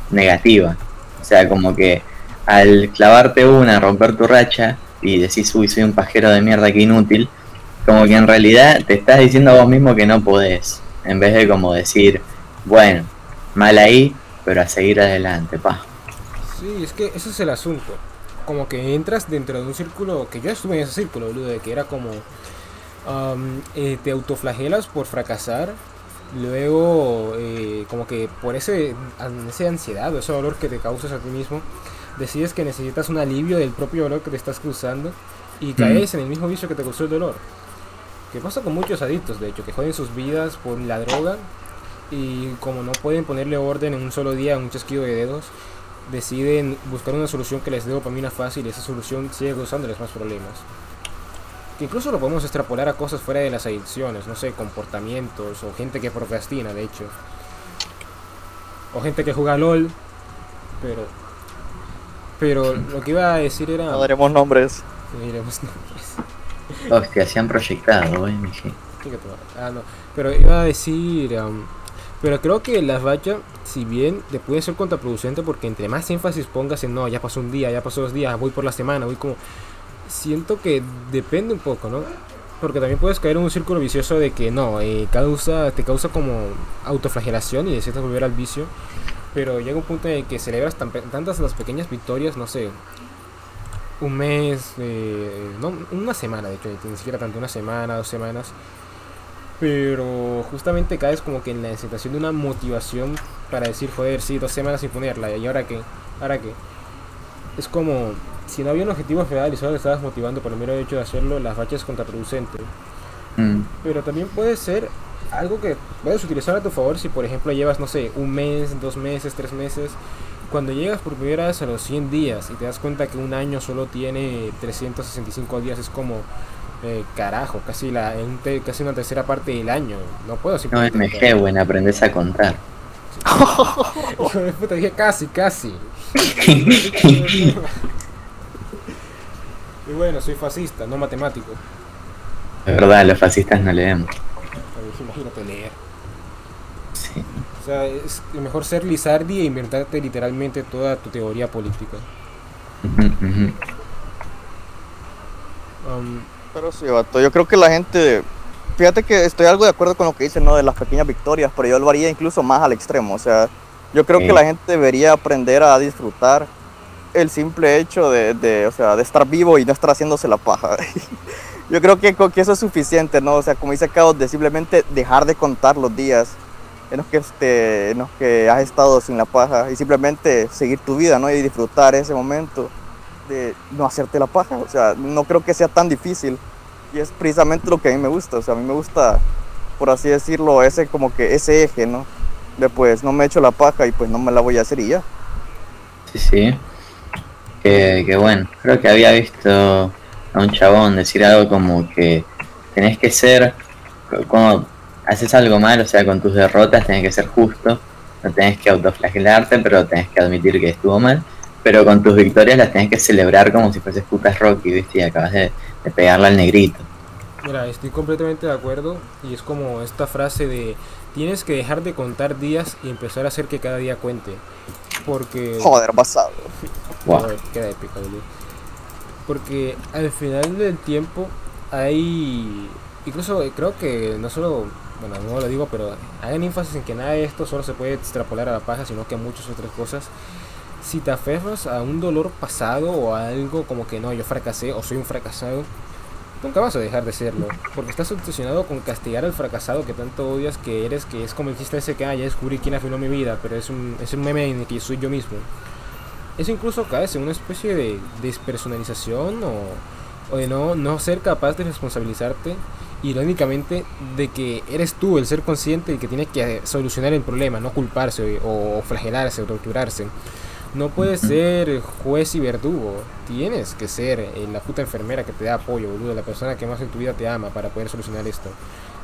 negativa. O sea, como que al clavarte una, romper tu racha y decís, uy, soy un pajero de mierda que inútil, como que en realidad te estás diciendo a vos mismo que no podés, en vez de como decir, bueno, mal ahí, pero a seguir adelante, pa. Sí, es que ese es el asunto. Como que entras dentro de un círculo, que yo estuve en ese círculo, boludo, de que era como... am, eh, te autoflagelas por fracasar, luego eh, como que por ese, esa ansiedad o ese dolor que te causas a ti mismo, decides que necesitas un alivio del propio dolor que te estás cruzando y caes en el mismo vicio que te causó el dolor. Que pasa con muchos adictos, de hecho, que joden sus vidas por la droga y como no pueden ponerle orden en un solo día, en un chasquido de dedos, deciden buscar una solución que les dé dopamina fácil y esa solución sigue causándoles más problemas. Que incluso lo podemos extrapolar a cosas fuera de las adicciones, no sé, comportamientos o gente que procrastina, de hecho. O gente que juega LOL, pero... Pero lo que iba a decir era... No daremos nombres. Sí, diremos nombres. Hostia, se han proyectado, eh, que. Ah, no. Pero iba a decir. Pero creo que la valla, si bien te puede ser contraproducente, porque entre más énfasis pongas en no, ya pasó un día, ya pasó dos días, voy por la semana, voy como. Siento que depende un poco, ¿no? Porque también puedes caer en un círculo vicioso de que no, eh, causa, te causa como autoflagelación y necesitas volver al vicio. Pero llega un punto en el que celebras tantas las pequeñas victorias, no sé, un mes, eh, no, una semana, de hecho, ni siquiera tanto, una semana, dos semanas. Pero justamente caes como que en la sensación de una motivación para decir, joder, sí, dos semanas sin ponerla, ¿y ahora qué? ¿Ahora qué? Es como, si no había un objetivo real y solo te estabas motivando por el mero hecho de hacerlo, la facha es contraproducente. Mm, Pero también puede ser algo que puedes utilizar a tu favor si, por ejemplo, llevas, no sé, un mes, dos meses, tres meses. Cuando llegas por primera vez a los 100 días y te das cuenta que un año solo tiene 365 días, es como, eh, carajo, casi, la, te- casi una tercera parte del año. No puedo No simplemente. MG, bueno, aprendes a contar. Puta, dije casi, casi. y bueno, soy fascista, no matemático. De verdad, los fascistas no leemos. Imagínate leer. Sí. O sea, es mejor ser Lizardi e inventarte literalmente toda tu teoría política. Ujú. Um, Pero sí, vato, yo creo que la gente. Fíjate que estoy algo de acuerdo con lo que dicen, ¿no? De las pequeñas victorias, pero yo lo haría incluso más al extremo. O sea, yo creo Sí. que la gente debería aprender a disfrutar el simple hecho de, de, o sea, de estar vivo y no estar haciéndose la paja. yo creo que eso es suficiente, ¿no? O sea, como dice Caos, de simplemente dejar de contar los días en los que, este, en los que has estado sin la paja y simplemente seguir tu vida, ¿no? Y disfrutar ese momento de no hacerte la paja. O sea, no creo que sea tan difícil. Y es precisamente lo que a mí me gusta. O sea, a mí me gusta, por así decirlo, ese como que ese eje, ¿no? De pues no me echo la paja y pues no me la voy a hacer y ya. Sí, sí. Que, bueno, creo que había visto a un chabón decir algo como que tenés que ser, cuando haces algo mal, o sea, con tus derrotas tenés que ser justo, no tenés que autoflagelarte, pero tenés que admitir que estuvo mal, pero con tus victorias las tenés que celebrar como si fueses putas Rocky, ¿viste? Y acabas de, de pegarle al negrito. mira, estoy completamente de acuerdo y es como esta frase de tienes que dejar de contar días y empezar a hacer que cada día cuente. Porque... Joder, basado. Wow. Joder, queda épica, boludo. Porque al final del tiempo hay... Incluso creo que no solo... Bueno, no lo digo, pero hagan énfasis en que nada de esto solo se puede extrapolar a la paja, sino que a muchas otras cosas. Si te aferras a un dolor pasado o algo como que no, yo fracasé o soy un fracasado, nunca vas a dejar de serlo. Porque estás obsesionado con castigar al fracasado que tanto odias que eres, que es como el chiste ese que ah, ya descubrí quién arruinó mi vida, pero es un, es un meme en el que soy yo mismo. Eso incluso cae en una especie de despersonalización o, o de no, no ser capaz de responsabilizarte irónicamente de que eres tú el ser consciente y que tiene que solucionar el problema, no culparse o, o flagelarse o torturarse. No puedes ser juez y verdugo. Tienes que ser eh, la puta enfermera que te da apoyo, boludo. La persona que más en tu vida te ama para poder solucionar esto.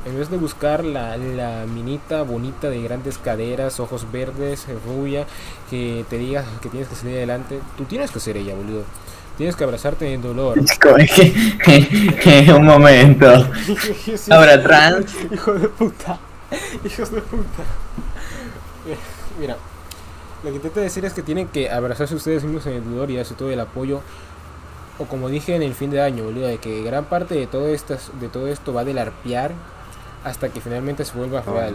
En vez de buscar la, la minita bonita de grandes caderas, ojos verdes, rubia, que te diga que tienes que salir adelante, tú tienes que ser ella, boludo. Tienes que abrazarte en dolor. Un momento. Ahora trans. Hijo de puta. Hijos de puta. Mira, lo que intento decir es que tienen que abrazarse ustedes mismos en el dolor y darse todo el apoyo. O como dije en el fin de año, boludo, de que gran parte de todo, estas, de todo esto va del arpear hasta que finalmente se vuelva real.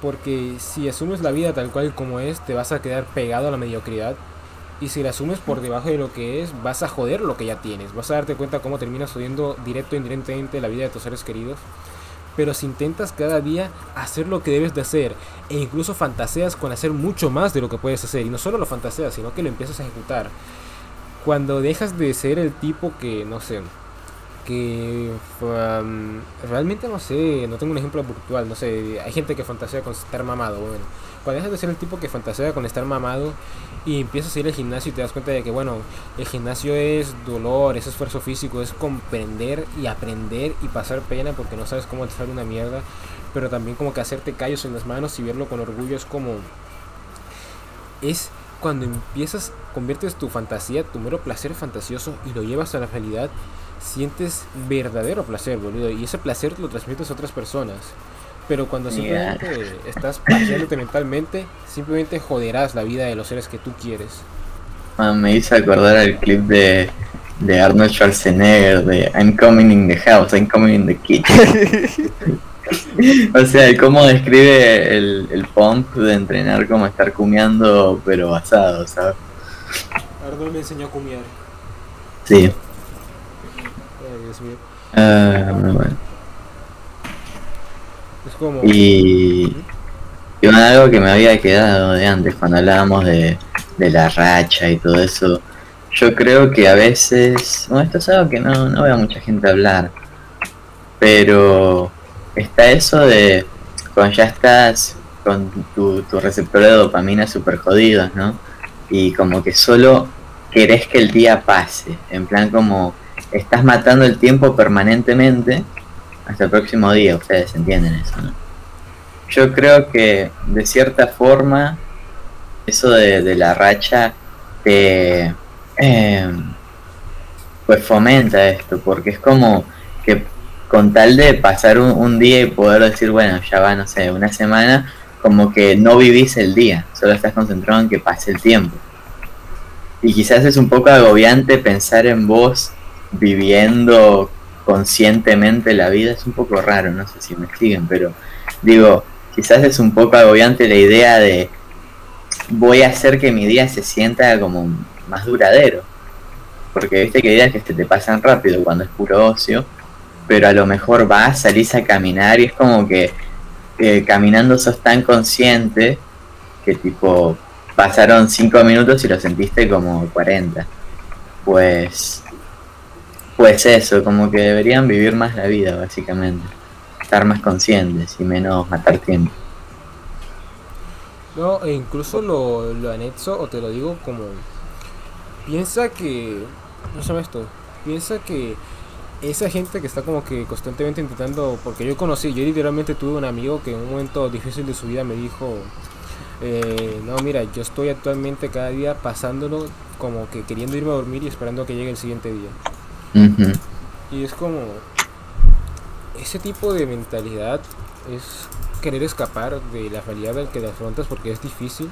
Porque si asumes la vida tal cual como es, te vas a quedar pegado a la mediocridad. Y si la asumes por debajo de lo que es, vas a joder lo que ya tienes. Vas a darte cuenta cómo terminas jodiendo directo o indirectamente la vida de tus seres queridos. Pero si intentas cada día hacer lo que debes de hacer, e incluso fantaseas con hacer mucho más de lo que puedes hacer, y no solo lo fantaseas, sino que lo empiezas a ejecutar. Cuando dejas de ser el tipo que, no sé, que um, realmente no sé, no tengo un ejemplo virtual, no sé, hay gente que fantasea con estar mamado, bueno, cuando dejas de ser el tipo que fantasea con estar mamado y empiezas a ir al gimnasio y te das cuenta de que bueno, el gimnasio es dolor, es esfuerzo físico, es comprender y aprender y pasar pena porque no sabes cómo sale una mierda, pero también como que hacerte callos en las manos y verlo con orgullo es como es cuando empiezas, conviertes tu fantasía, tu mero placer fantasioso y lo llevas a la realidad, sientes verdadero placer, boludo. Y ese placer lo transmites a otras personas. Pero cuando Yeah. simplemente estás paseándote mentalmente, simplemente joderás la vida de los seres que tú quieres. Ah, me hizo acordar el clip de, de Arnold Schwarzenegger de I'm coming in the house, I'm coming in the kitchen. o sea, cómo describe el, el pump de entrenar como estar cumeando pero basado, ¿sabes? Arnold me enseñó a cumiar. Sí. Ay, Dios mío. Ah, bueno. Es como... Y, y bueno, algo que me había quedado de antes cuando hablábamos de, de la racha y todo eso. Yo creo que a veces, bueno, esto es algo que no, no veo a mucha gente hablar, pero está eso de cuando ya estás con tu, tu receptor de dopamina super jodidos, ¿no? Y como que solo querés que el día pase, en plan como estás matando el tiempo permanentemente hasta el próximo día, ustedes entienden eso, ¿no? Yo creo que de cierta forma eso de, de la racha te eh, pues fomenta esto, porque es como que con tal de pasar un día y poder decir, bueno, ya va, no sé, una semana, como que no vivís el día, solo estás concentrado en que pase el tiempo. Y quizás es un poco agobiante pensar en vos viviendo conscientemente la vida, es un poco raro, no sé si me siguen, pero digo, quizás es un poco agobiante la idea de voy a hacer que mi día se sienta como más duradero. Porque viste que días que se te pasan rápido cuando es puro ocio, pero a lo mejor vas, salís a caminar y es como que caminando sos tan consciente que tipo pasaron 5 minutos y lo sentiste como 40. Pues pues eso, como que deberían vivir más la vida básicamente. Estar más conscientes y menos matar tiempo. No, e incluso lo, anexo o te lo digo como piensa que no llama esto piensa que esa gente que está como que constantemente intentando porque yo conocí yo literalmente tuve un amigo que en un momento difícil de su vida me dijo eh, no mira yo estoy actualmente cada día pasándolo como que queriendo irme a dormir y esperando que llegue el siguiente día Ujú. y es como ese tipo de mentalidad es querer escapar de la realidad al que te afrontas porque es difícil.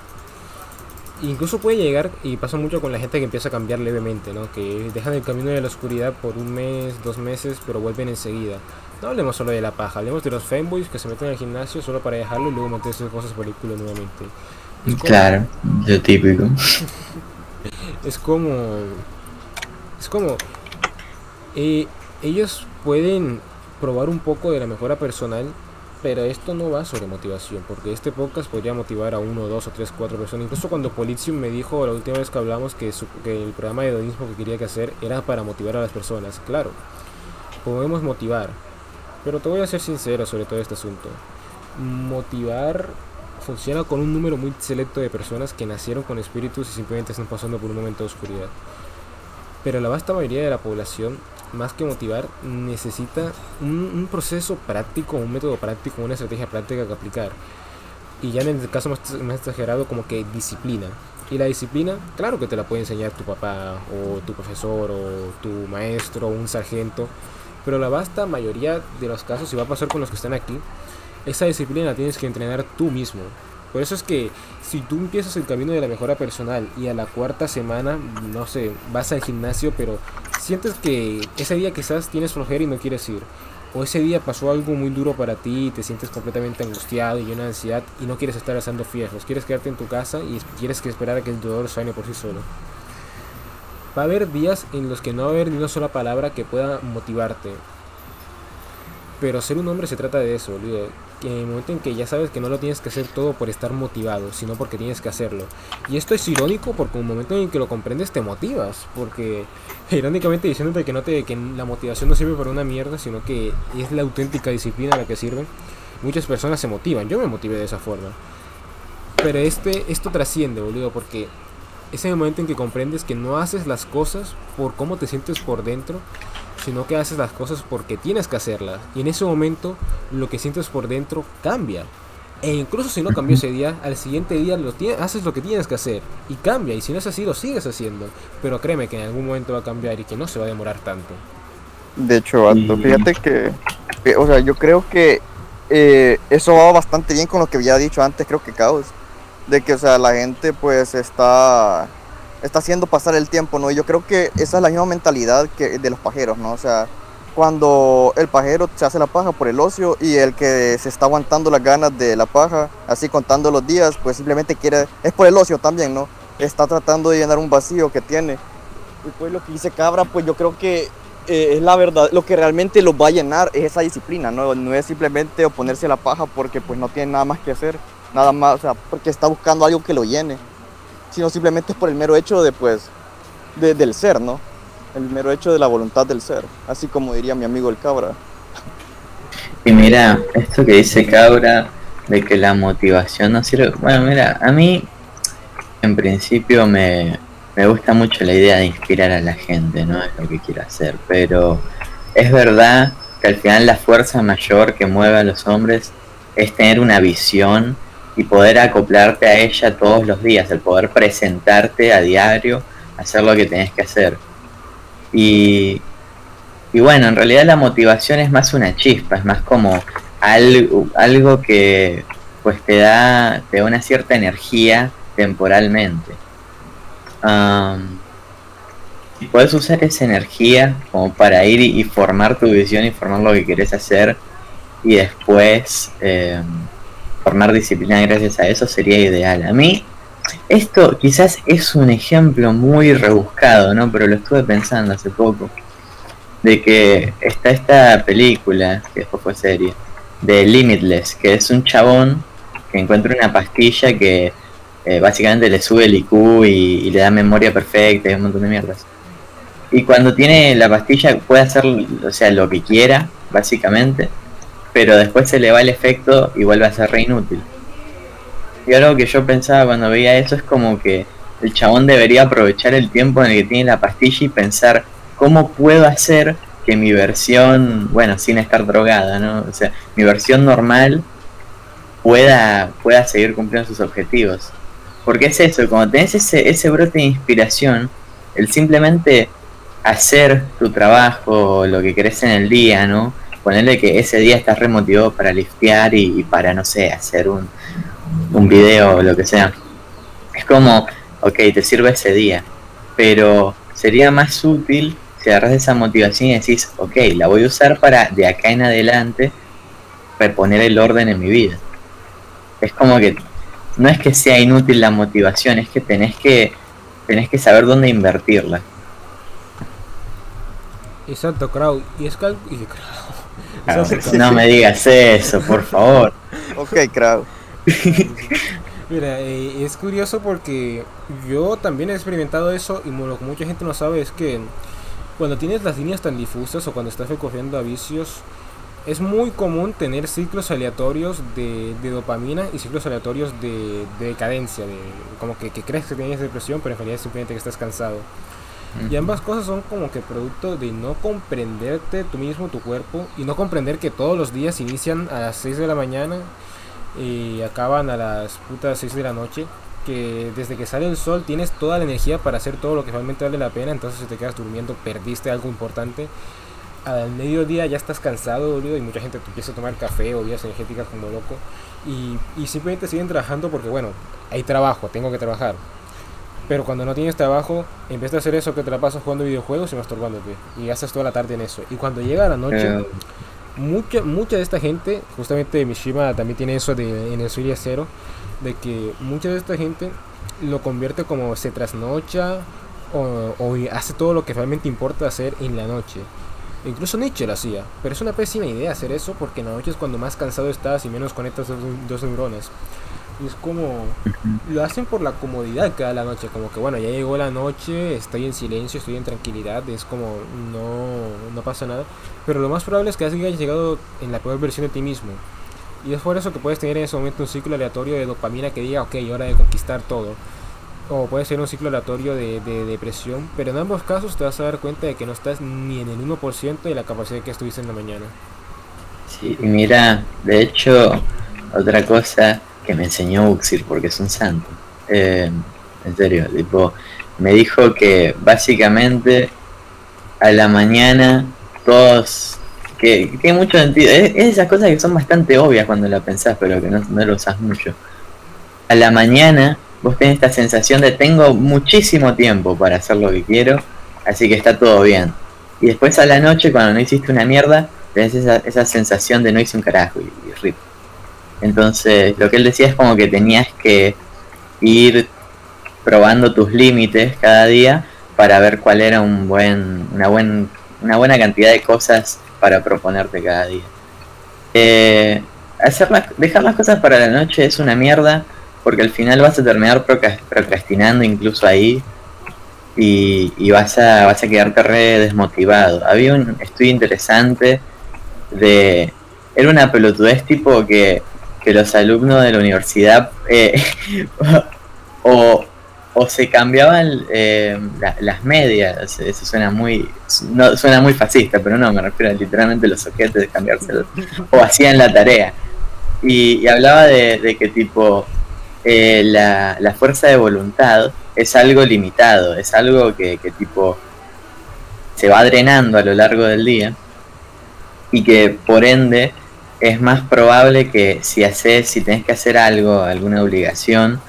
Incluso puede llegar, y pasa mucho con la gente que empieza a cambiar levemente, ¿no? Que dejan el camino de la oscuridad por un mes, dos meses, pero vuelven enseguida. No hablemos solo de la paja, hablemos de los fanboys que se meten al gimnasio solo para dejarlo y luego meterse cosas por el culo nuevamente. Como- Claro, lo típico. es como es como eh, ellos pueden probar un poco de la mejora personal Pero esto no va sobre motivación, porque este podcast podría motivar a uno, dos o tres, cuatro personas. Incluso cuando Polizium me dijo la última vez que hablamos que, el programa de hedonismo que quería que hacer era para motivar a las personas. Claro, podemos motivar, pero te voy a ser sincero sobre todo este asunto. Motivar funciona con un número muy selecto de personas que nacieron con espíritus y simplemente están pasando por un momento de oscuridad. Pero la vasta mayoría de la población, más que motivar, necesita un, proceso práctico, un método práctico, una estrategia práctica que aplicar. Y ya en el caso más, más exagerado, como que disciplina. Y la disciplina, claro que te la puede enseñar tu papá, o tu profesor, o tu maestro, o un sargento. Pero la vasta mayoría de los casos, y va a pasar con los que están aquí, esa disciplina la tienes que entrenar tú mismo. Por eso es que si tú empiezas el camino de la mejora personal y a la cuarta semana, no sé, vas al gimnasio, pero sientes que ese día quizás tienes flojera y no quieres ir. O ese día pasó algo muy duro para ti y te sientes completamente angustiado y lleno de ansiedad y no quieres estar asando fierros. Quieres quedarte en tu casa y quieres que esperar a que el dolor sane por sí solo. Va a haber días en los que no va a haber ni una sola palabra que pueda motivarte. Pero ser un hombre se trata de eso, boludo. Que en el momento en que ya sabes que no lo tienes que hacer todo por estar motivado, sino porque tienes que hacerlo. Y esto es irónico porque en un momento en que lo comprendes te motivas. Porque irónicamente diciéndote que, no te, que la motivación no sirve para una mierda, sino que es la auténtica disciplina la que sirve. Muchas personas se motivan. Yo me motivé de esa forma. Pero este, esto trasciende, boludo, porque es en el momento en que comprendes que no haces las cosas por cómo te sientes por dentro, sino que haces las cosas porque tienes que hacerlas. Y en ese momento lo que sientes por dentro cambia. E incluso si no cambió ese día, al siguiente día lo haces lo que tienes que hacer. Y cambia. Y si no es así, lo sigues haciendo. Pero créeme que en algún momento va a cambiar y que no se va a demorar tanto. De hecho, fíjate que, que, o sea, yo creo que eh, eso va bastante bien con lo que había dicho antes, creo que Caos, de que, o sea, la gente pues está, está haciendo pasar el tiempo, ¿no? Y yo creo que esa es la misma mentalidad que de los pajeros, ¿no? O sea, cuando el pajero se hace la paja por el ocio y el que se está aguantando las ganas de la paja, así contando los días, pues simplemente quiere, es por el ocio también, ¿no? Está tratando de llenar un vacío que tiene. Y pues lo que dice Cabra, pues yo creo que eh, es la verdad, lo que realmente los va a llenar es esa disciplina, ¿no? No es simplemente oponerse a la paja porque pues no tiene nada más que hacer, nada más, o sea, porque está buscando algo que lo llene, sino simplemente es por el mero hecho de pues, de- del ser, ¿no? El mero hecho de la voluntad del ser, así como diría mi amigo el cabra. Y mira, esto que dice Cabra de que la motivación no sirve. Bueno, mira, a mí en principio me, me gusta mucho la idea de inspirar a la gente, ¿no? Es lo que quiero hacer. Pero es verdad que al final la fuerza mayor que mueve a los hombres es tener una visión y poder acoplarte a ella todos los días, el poder presentarte a diario, hacer lo que tenés que hacer. Y, y bueno, en realidad la motivación es más una chispa, es más como algo, algo que pues te da, te da una cierta energía temporalmente. Y puedes usar esa energía como para ir y, formar tu visión y formar lo que querés hacer y después eh, formar disciplina gracias a eso sería ideal. A mí esto quizás es un ejemplo muy rebuscado, ¿no? Pero lo estuve pensando hace poco. De que está esta película, que después fue serie, de Limitless, que es un chabón que encuentra una pastilla que eh, básicamente le sube el IQ y, y le da memoria perfecta y un montón de mierdas. Y cuando tiene la pastilla puede hacer, o sea, lo que quiera, básicamente, pero después se le va el efecto y vuelve a ser re inútil. Y algo que yo pensaba cuando veía eso es como que el chabón debería aprovechar el tiempo en el que tiene la pastilla y pensar cómo puedo hacer que mi versión, bueno, sin estar drogada, ¿no? O sea, mi versión normal pueda, pueda seguir cumpliendo sus objetivos. Porque es eso, cuando tenés ese, ese brote de inspiración, el simplemente hacer tu trabajo, lo que querés en el día, ¿no? Ponerle que ese día estás remotivado para liftear y, para, no sé, hacer un, un video o lo que sea. Es como, ok, te sirve ese día, pero sería más útil si agarras esa motivación y decís, ok, la voy a usar para de acá en adelante reponer el orden en mi vida. Es como que no es que sea inútil la motivación, es que tenés que tenés que saber dónde invertirla. Exacto, Crow. Y es que No me digas eso, por favor. Ok, crowd. Mira, eh, es curioso porque yo también he experimentado eso y lo que mucha gente no sabe es que cuando tienes las líneas tan difusas o cuando estás recogiendo a vicios, es muy común tener ciclos aleatorios de, de dopamina y ciclos aleatorios de, de decadencia, de, como que, que crees que tienes depresión, pero en realidad es simplemente que estás cansado. Y ambas cosas son como que producto de no comprenderte tú mismo, tu cuerpo, y no comprender que todos los días inician a las 6 de la mañana y acaban a las putas 6 de la noche. Que desde que sale el sol tienes toda la energía para hacer todo lo que realmente vale la pena, entonces si te quedas durmiendo perdiste algo importante. Al mediodía ya estás cansado, boludo, y mucha gente te empieza a tomar café o bebidas energéticas como loco. Y, y simplemente siguen trabajando porque, bueno, hay trabajo, tengo que trabajar. Pero cuando no tienes trabajo, en vez de hacer eso que te la pasas jugando videojuegos y masturbándote. Y gastas toda la tarde en eso. Y cuando llega la noche, Eh, mucha, mucha de esta gente, justamente Mishima también tiene eso de, en el Suria Zero, de que mucha de esta gente lo convierte como se trasnocha o, o hace todo lo que realmente importa hacer en la noche. Incluso Nietzsche lo hacía, pero es una pésima idea hacer eso porque en la noche es cuando más cansado estás y menos conectas dos, dos neuronas. Y es como, lo hacen por la comodidad que da la noche, como que bueno, ya llegó la noche, estoy en silencio, estoy en tranquilidad, es como no, no pasa nada. Pero lo más probable es que hayas llegado en la peor versión de ti mismo. Y es por eso que puedes tener en ese momento un ciclo aleatorio de dopamina que diga, ok, hora de conquistar todo. O puede ser un ciclo aleatorio de, de depresión, pero en ambos casos te vas a dar cuenta de que no estás ni en el 1% de la capacidad que estuviste en la mañana. Sí, mira, de hecho, otra cosa que me enseñó Uxir, porque es un santo, eh, en serio, tipo, me dijo que básicamente a la mañana todos, que, hay mucho sentido, es, es esas cosas que son bastante obvias cuando la pensás, pero que no, no lo usas mucho. A la mañana vos tenés esta sensación de tengo muchísimo tiempo para hacer lo que quiero, así que está todo bien. Y después a la noche, cuando no hiciste una mierda, tenés esa, esa sensación de no hice un carajo y, y rip. Entonces, lo que él decía es como que tenías que ir probando tus límites cada día para ver cuál era un buen, una, buen, una buena cantidad de cosas para proponerte cada día. Eh, hacer las- dejar las cosas para la noche es una mierda porque al final vas a terminar procras- procrastinando incluso ahí y, y vas, a, vas a quedarte re desmotivado. Había un estudio interesante de... Era una pelotudez tipo que, que los alumnos de la universidad eh, o, o se cambiaban eh, la- las medias, eso suena muy no, suena muy fascista, pero no, me refiero a literalmente los objetos de cambiárselos, o hacían la tarea. Y, y hablaba de, de que tipo eh, la, la fuerza de voluntad es algo limitado, es algo que, que tipo se va drenando a lo largo del día y que por ende es más probable que si haces, si tenés que hacer algo, alguna obligación,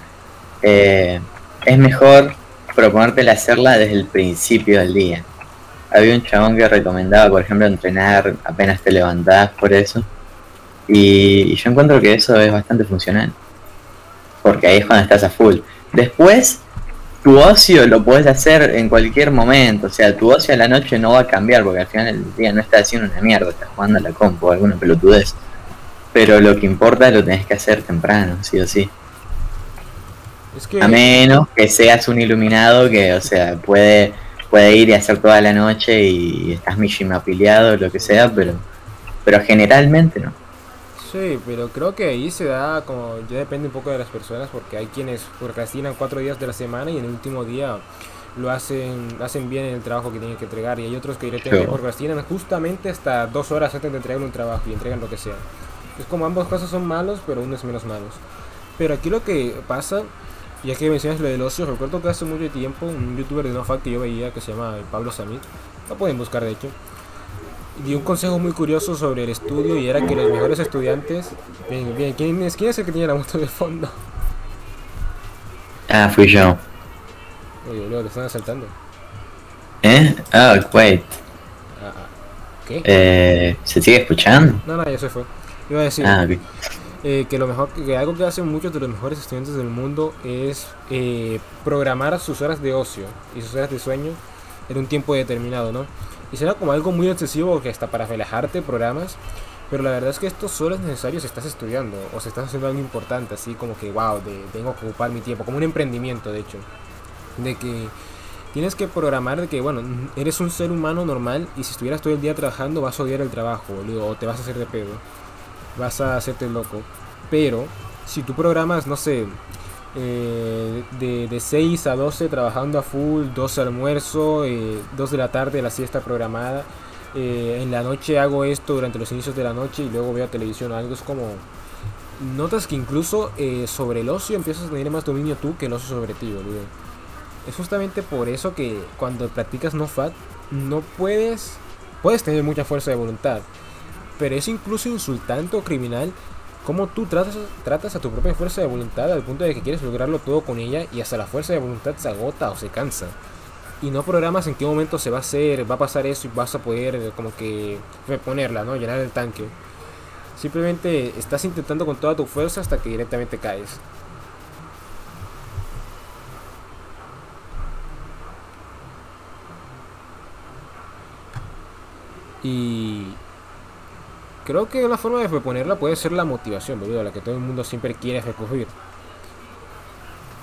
eh, es mejor proponértela hacerla desde el principio del día. Había un chabón que recomendaba, por ejemplo, entrenar apenas te levantás por eso. Y, y yo encuentro que eso es bastante funcional. Porque ahí es cuando estás a full. Después, tu ocio lo puedes hacer en cualquier momento. O sea, tu ocio a la noche no va a cambiar porque al final del día no estás haciendo una mierda, estás jugando a la compu o alguna pelotudez. Pero lo que importa lo tenés que hacer temprano, sí o sí. Es que A menos que seas un iluminado que, o sea, puede, puede ir y hacer toda la noche y estás Mishima afiliado o lo que sea, pero, pero generalmente no. Sí, pero creo que ahí se da como, ya depende un poco de las personas, porque hay quienes procrastinan cuatro días de la semana y en el último día lo hacen, hacen bien en el trabajo que tienen que entregar, y hay otros que directamente Sí. procrastinan justamente hasta dos horas antes de entregar un trabajo y entregan lo que sea. Es como ambos casos son malos, pero uno es menos malos. Pero aquí lo que pasa, ya que mencionas lo del ocio, recuerdo que hace mucho tiempo un youtuber de NoFact que yo veía que se llama Pablo Samit, lo pueden buscar de hecho, dio un consejo muy curioso sobre el estudio y era que los mejores estudiantes. Bien, bien, ¿quién es, quién es el que tiene la moto de fondo? Ah, fui yo. Oye, boludo, te están asaltando. ¿Eh? Ah, wait. Ah, ah. ¿Qué? Eh, ¿Se sigue escuchando? No, no, ya se fue. Iba a decir Ah, eh, que lo mejor, que algo que hacen muchos de los mejores estudiantes del mundo es eh, programar sus horas de ocio y sus horas de sueño en un tiempo determinado, ¿no? Y suena como algo muy excesivo que hasta para relajarte programas. Pero la verdad es que esto solo es necesario si estás estudiando o si estás haciendo algo importante, así como que, wow, tengo que ocupar mi tiempo, como un emprendimiento de hecho. De que tienes que programar de que, bueno, eres un ser humano normal y si estuvieras todo el día trabajando vas a odiar el trabajo, o te vas a hacer de pedo, vas a hacerte loco. Pero si tú programas, no sé, eh, de, de 6 a 12 trabajando a full, 12 almuerzo, eh, 2 de la tarde la siesta programada, eh, en la noche hago esto durante los inicios de la noche y luego veo televisión, algo es como... Notas que incluso eh, sobre el ocio empiezas a tener más dominio tú que el ocio sobre ti, boludo. Es justamente por eso que cuando practicas no fat no puedes puedes tener mucha fuerza de voluntad, pero es incluso insultante o criminal como tú tratas, tratas a tu propia fuerza de voluntad al punto de que quieres lograrlo todo con ella y hasta la fuerza de voluntad se agota o se cansa. Y no programas en qué momento se va a hacer, va a pasar eso y vas a poder como que reponerla, ¿no? Llenar el tanque. Simplemente estás intentando con toda tu fuerza hasta que directamente caes. Y creo que una forma de reponerla puede ser la motivación, boludo, la que todo el mundo siempre quiere recurrir.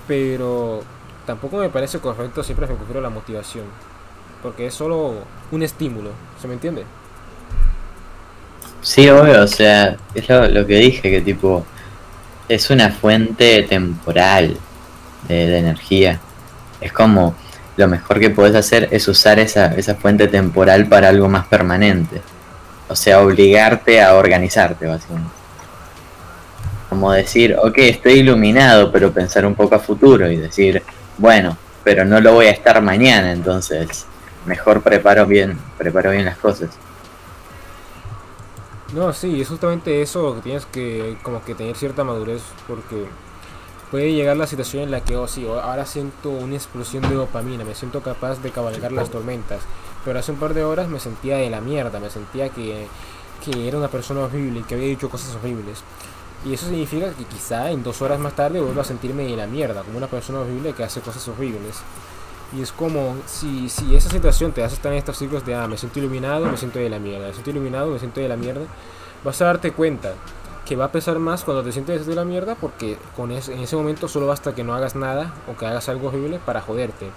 Pero tampoco me parece correcto siempre recurrir a la motivación. Porque es solo un estímulo, ¿se me entiende? Sí, obvio, o sea, es lo, lo que dije, que tipo, es una fuente temporal de, de energía. Es como, lo mejor que puedes hacer es usar esa, esa fuente temporal para algo más permanente. O sea, obligarte a organizarte, básicamente. Como decir, ok, estoy iluminado, pero pensar un poco a futuro y decir, bueno, pero no lo voy a estar mañana, entonces mejor preparo bien, preparo bien las cosas. No, sí, es justamente eso que tienes que como que tener cierta madurez porque puede llegar la situación en la que, oh sí, ahora siento una explosión de dopamina, me siento capaz de cabalgar las tormentas, pero hace un par de horas me sentía de la mierda, me sentía que, que era una persona horrible que había dicho cosas horribles. Y eso significa que quizá en dos horas más tarde vuelvo a sentirme de la mierda, como una persona horrible que hace cosas horribles. Y es como, si, si esa situación te hace estar en estos ciclos de, ah, me siento iluminado, me siento de la mierda, me siento iluminado, me siento de la mierda, vas a darte cuenta que va a pesar más cuando te sientes de la mierda porque con ese, en ese momento solo basta que no hagas nada o que hagas algo horrible para joderte.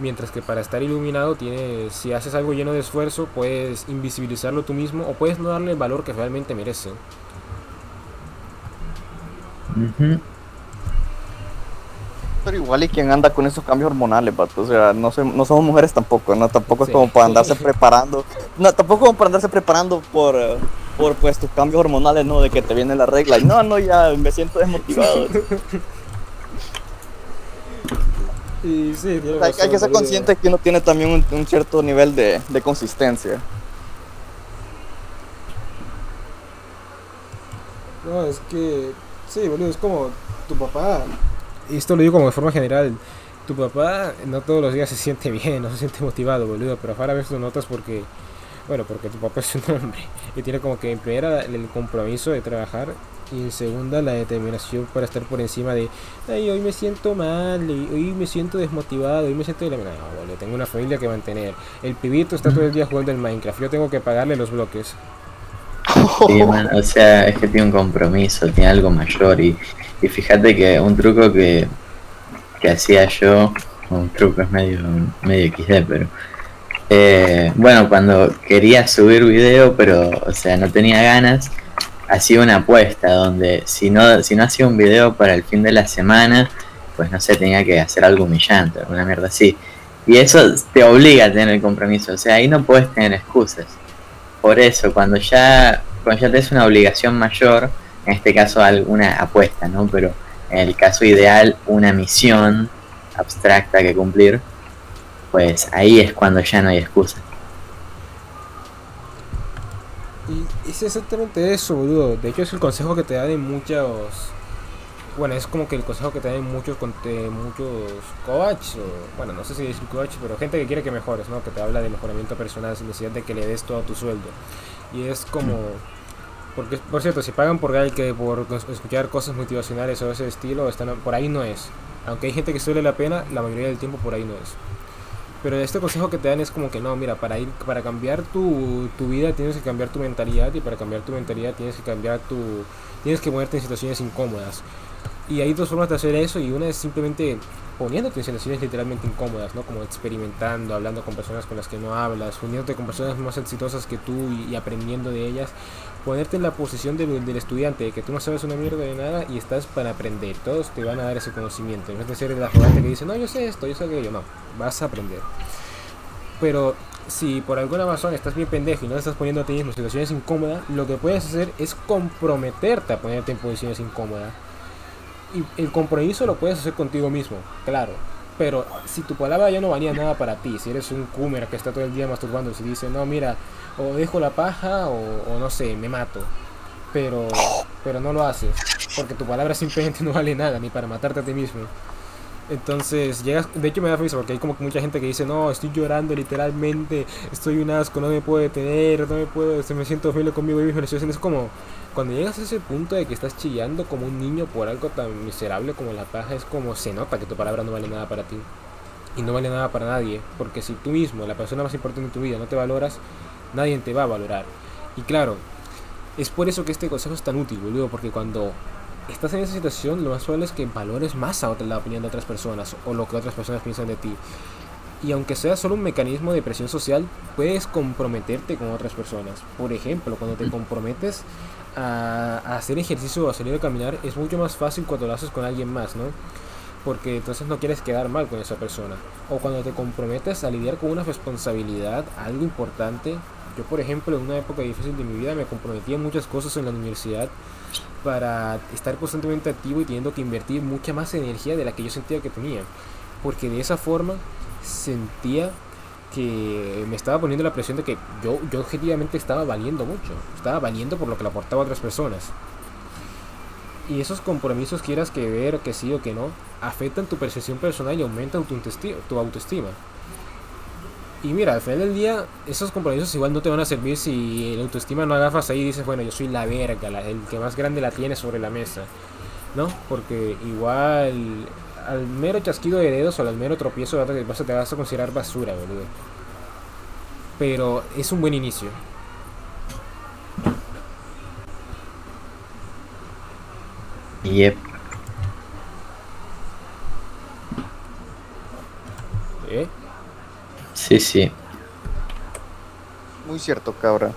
Mientras que para estar iluminado tienes, si haces algo lleno de esfuerzo, puedes invisibilizarlo tú mismo o puedes no darle el valor que realmente merece. Pero igual y quien anda con esos cambios hormonales, vato. O sea, no, se- no somos mujeres tampoco, ¿no? Tampoco es Sí. como para andarse preparando. No, tampoco como para andarse preparando por, eh, por pues tus cambios hormonales, ¿no? De que te viene la regla. Y no, no, ya me siento desmotivado. Y sí, hay, hay que ser consciente que uno tiene también un, un cierto nivel de, de consistencia. No, es que. Sí, boludo, es como tu papá. Y esto lo digo como de forma general. Tu papá no todos los días se siente bien, no se siente motivado, boludo. Pero ahora veces lo notas porque. Bueno, porque tu papá es un hombre. Y tiene como que en primera el compromiso de trabajar. Y en segunda la determinación para estar por encima de. Ay, hoy me siento mal, hoy me siento desmotivado, hoy me siento. No, boludo, tengo una familia que mantener. El pibito está todo el día jugando el Minecraft. Yo tengo que pagarle los bloques. Sí, man, o sea, es que tiene un compromiso, tiene algo mayor y, y fíjate que un truco que, que hacía yo, un truco es medio, medio XD, pero eh, bueno, cuando quería subir video, pero o sea, no tenía ganas, hacía una apuesta donde si no, si no hacía un video para el fin de la semana, pues no sé, tenía que hacer algo humillante, alguna mierda así. Y eso te obliga a tener el compromiso, o sea, ahí no puedes tener excusas. Por eso, cuando ya, cuando ya tenés una obligación mayor, en este caso alguna apuesta, ¿no? Pero en el caso ideal, una misión abstracta que cumplir, pues ahí es cuando ya no hay excusa. Y es exactamente eso, boludo. De hecho, es el consejo que te dan en muchos. Bueno, es como que el consejo que te dan en muchos, conte- muchos coach, o bueno, no sé si decir coach, pero gente que quiere que mejores, ¿no? Que te habla de mejoramiento personal sin necesidad de que le des todo tu sueldo. Y es como. Porque, por cierto, si pagan por que por escuchar cosas motivacionales o ese estilo, están, por ahí no es. Aunque hay gente que suele la pena, la mayoría del tiempo por ahí no es. Pero este consejo que te dan es como que no, mira, para ir, para cambiar tu, tu vida tienes que cambiar tu mentalidad y para cambiar tu mentalidad tienes que cambiar tu, tienes que ponerte en situaciones incómodas. Y hay dos formas de hacer eso y una es simplemente poniéndote en situaciones literalmente incómodas, ¿no? Como experimentando, hablando con personas con las que no hablas, uniéndote con personas más exitosas que tú y, y aprendiendo de ellas. Ponerte en la posición del, del estudiante, que tú no sabes una mierda de nada y estás para aprender. Todos te van a dar ese conocimiento. En vez de ser el arrogante que dice, no, yo sé esto, yo sé aquello. No, vas a aprender. Pero si por alguna razón estás bien pendejo y no estás poniendo a ti mismo en situaciones incómodas, lo que puedes hacer es comprometerte a ponerte en posiciones incómodas. Y el compromiso lo puedes hacer contigo mismo, claro. Pero si tu palabra ya no valía nada para ti, si eres un coomer que está todo el día masturbando, si dice, no, mira, o dejo la paja o, o no sé, me mato. Pero, pero no lo haces, porque tu palabra simplemente no vale nada, ni para matarte a ti mismo. Entonces llegas, de hecho me da risa porque hay como que mucha gente que dice, no, estoy llorando literalmente, estoy un asco, no me puedo detener, no me puedo, se me siento horrible conmigo la situación Es como cuando llegas a ese punto de que estás chillando como un niño por algo tan miserable como la paja, es como se nota que tu palabra no vale nada para ti. Y no vale nada para nadie, porque si tú mismo, la persona más importante en tu vida, no te valoras, nadie te va a valorar. Y claro, es por eso que este consejo es tan útil, boludo, porque cuando estás en esa situación, lo más probable es que valores más a otra, la opinión de otras personas o lo que otras personas piensan de ti. Y aunque sea solo un mecanismo de presión social, puedes comprometerte con otras personas. Por ejemplo, cuando te comprometes a, a hacer ejercicio o a salir a caminar, es mucho más fácil cuando lo haces con alguien más, ¿no? Porque entonces no quieres quedar mal con esa persona. O cuando te comprometes a lidiar con una responsabilidad, algo importante. Yo, por ejemplo, en una época difícil de mi vida me comprometí a muchas cosas en la universidad para estar constantemente activo y teniendo que invertir mucha más energía de la que yo sentía que tenía. Porque de esa forma sentía que me estaba poniendo la presión de que yo, objetivamente estaba valiendo mucho. Estaba valiendo por lo que le aportaba a otras personas. Y esos compromisos, quieras que ver, que sí o que no, afectan tu percepción personal y aumentan. Tu autoestima. Y mira, al final del día, esos compromisos igual no te van a servir si la autoestima no agarras ahí y dices, bueno, yo soy la verga, la- el que más grande la tiene sobre la mesa. ¿No? Porque igual al mero chasquido de dedos o al mero tropiezo vas a- vas a- te vas a considerar basura, boludo. Pero es un buen inicio. Yep. ¿Eh? Sí, sí. Muy cierto, cabra.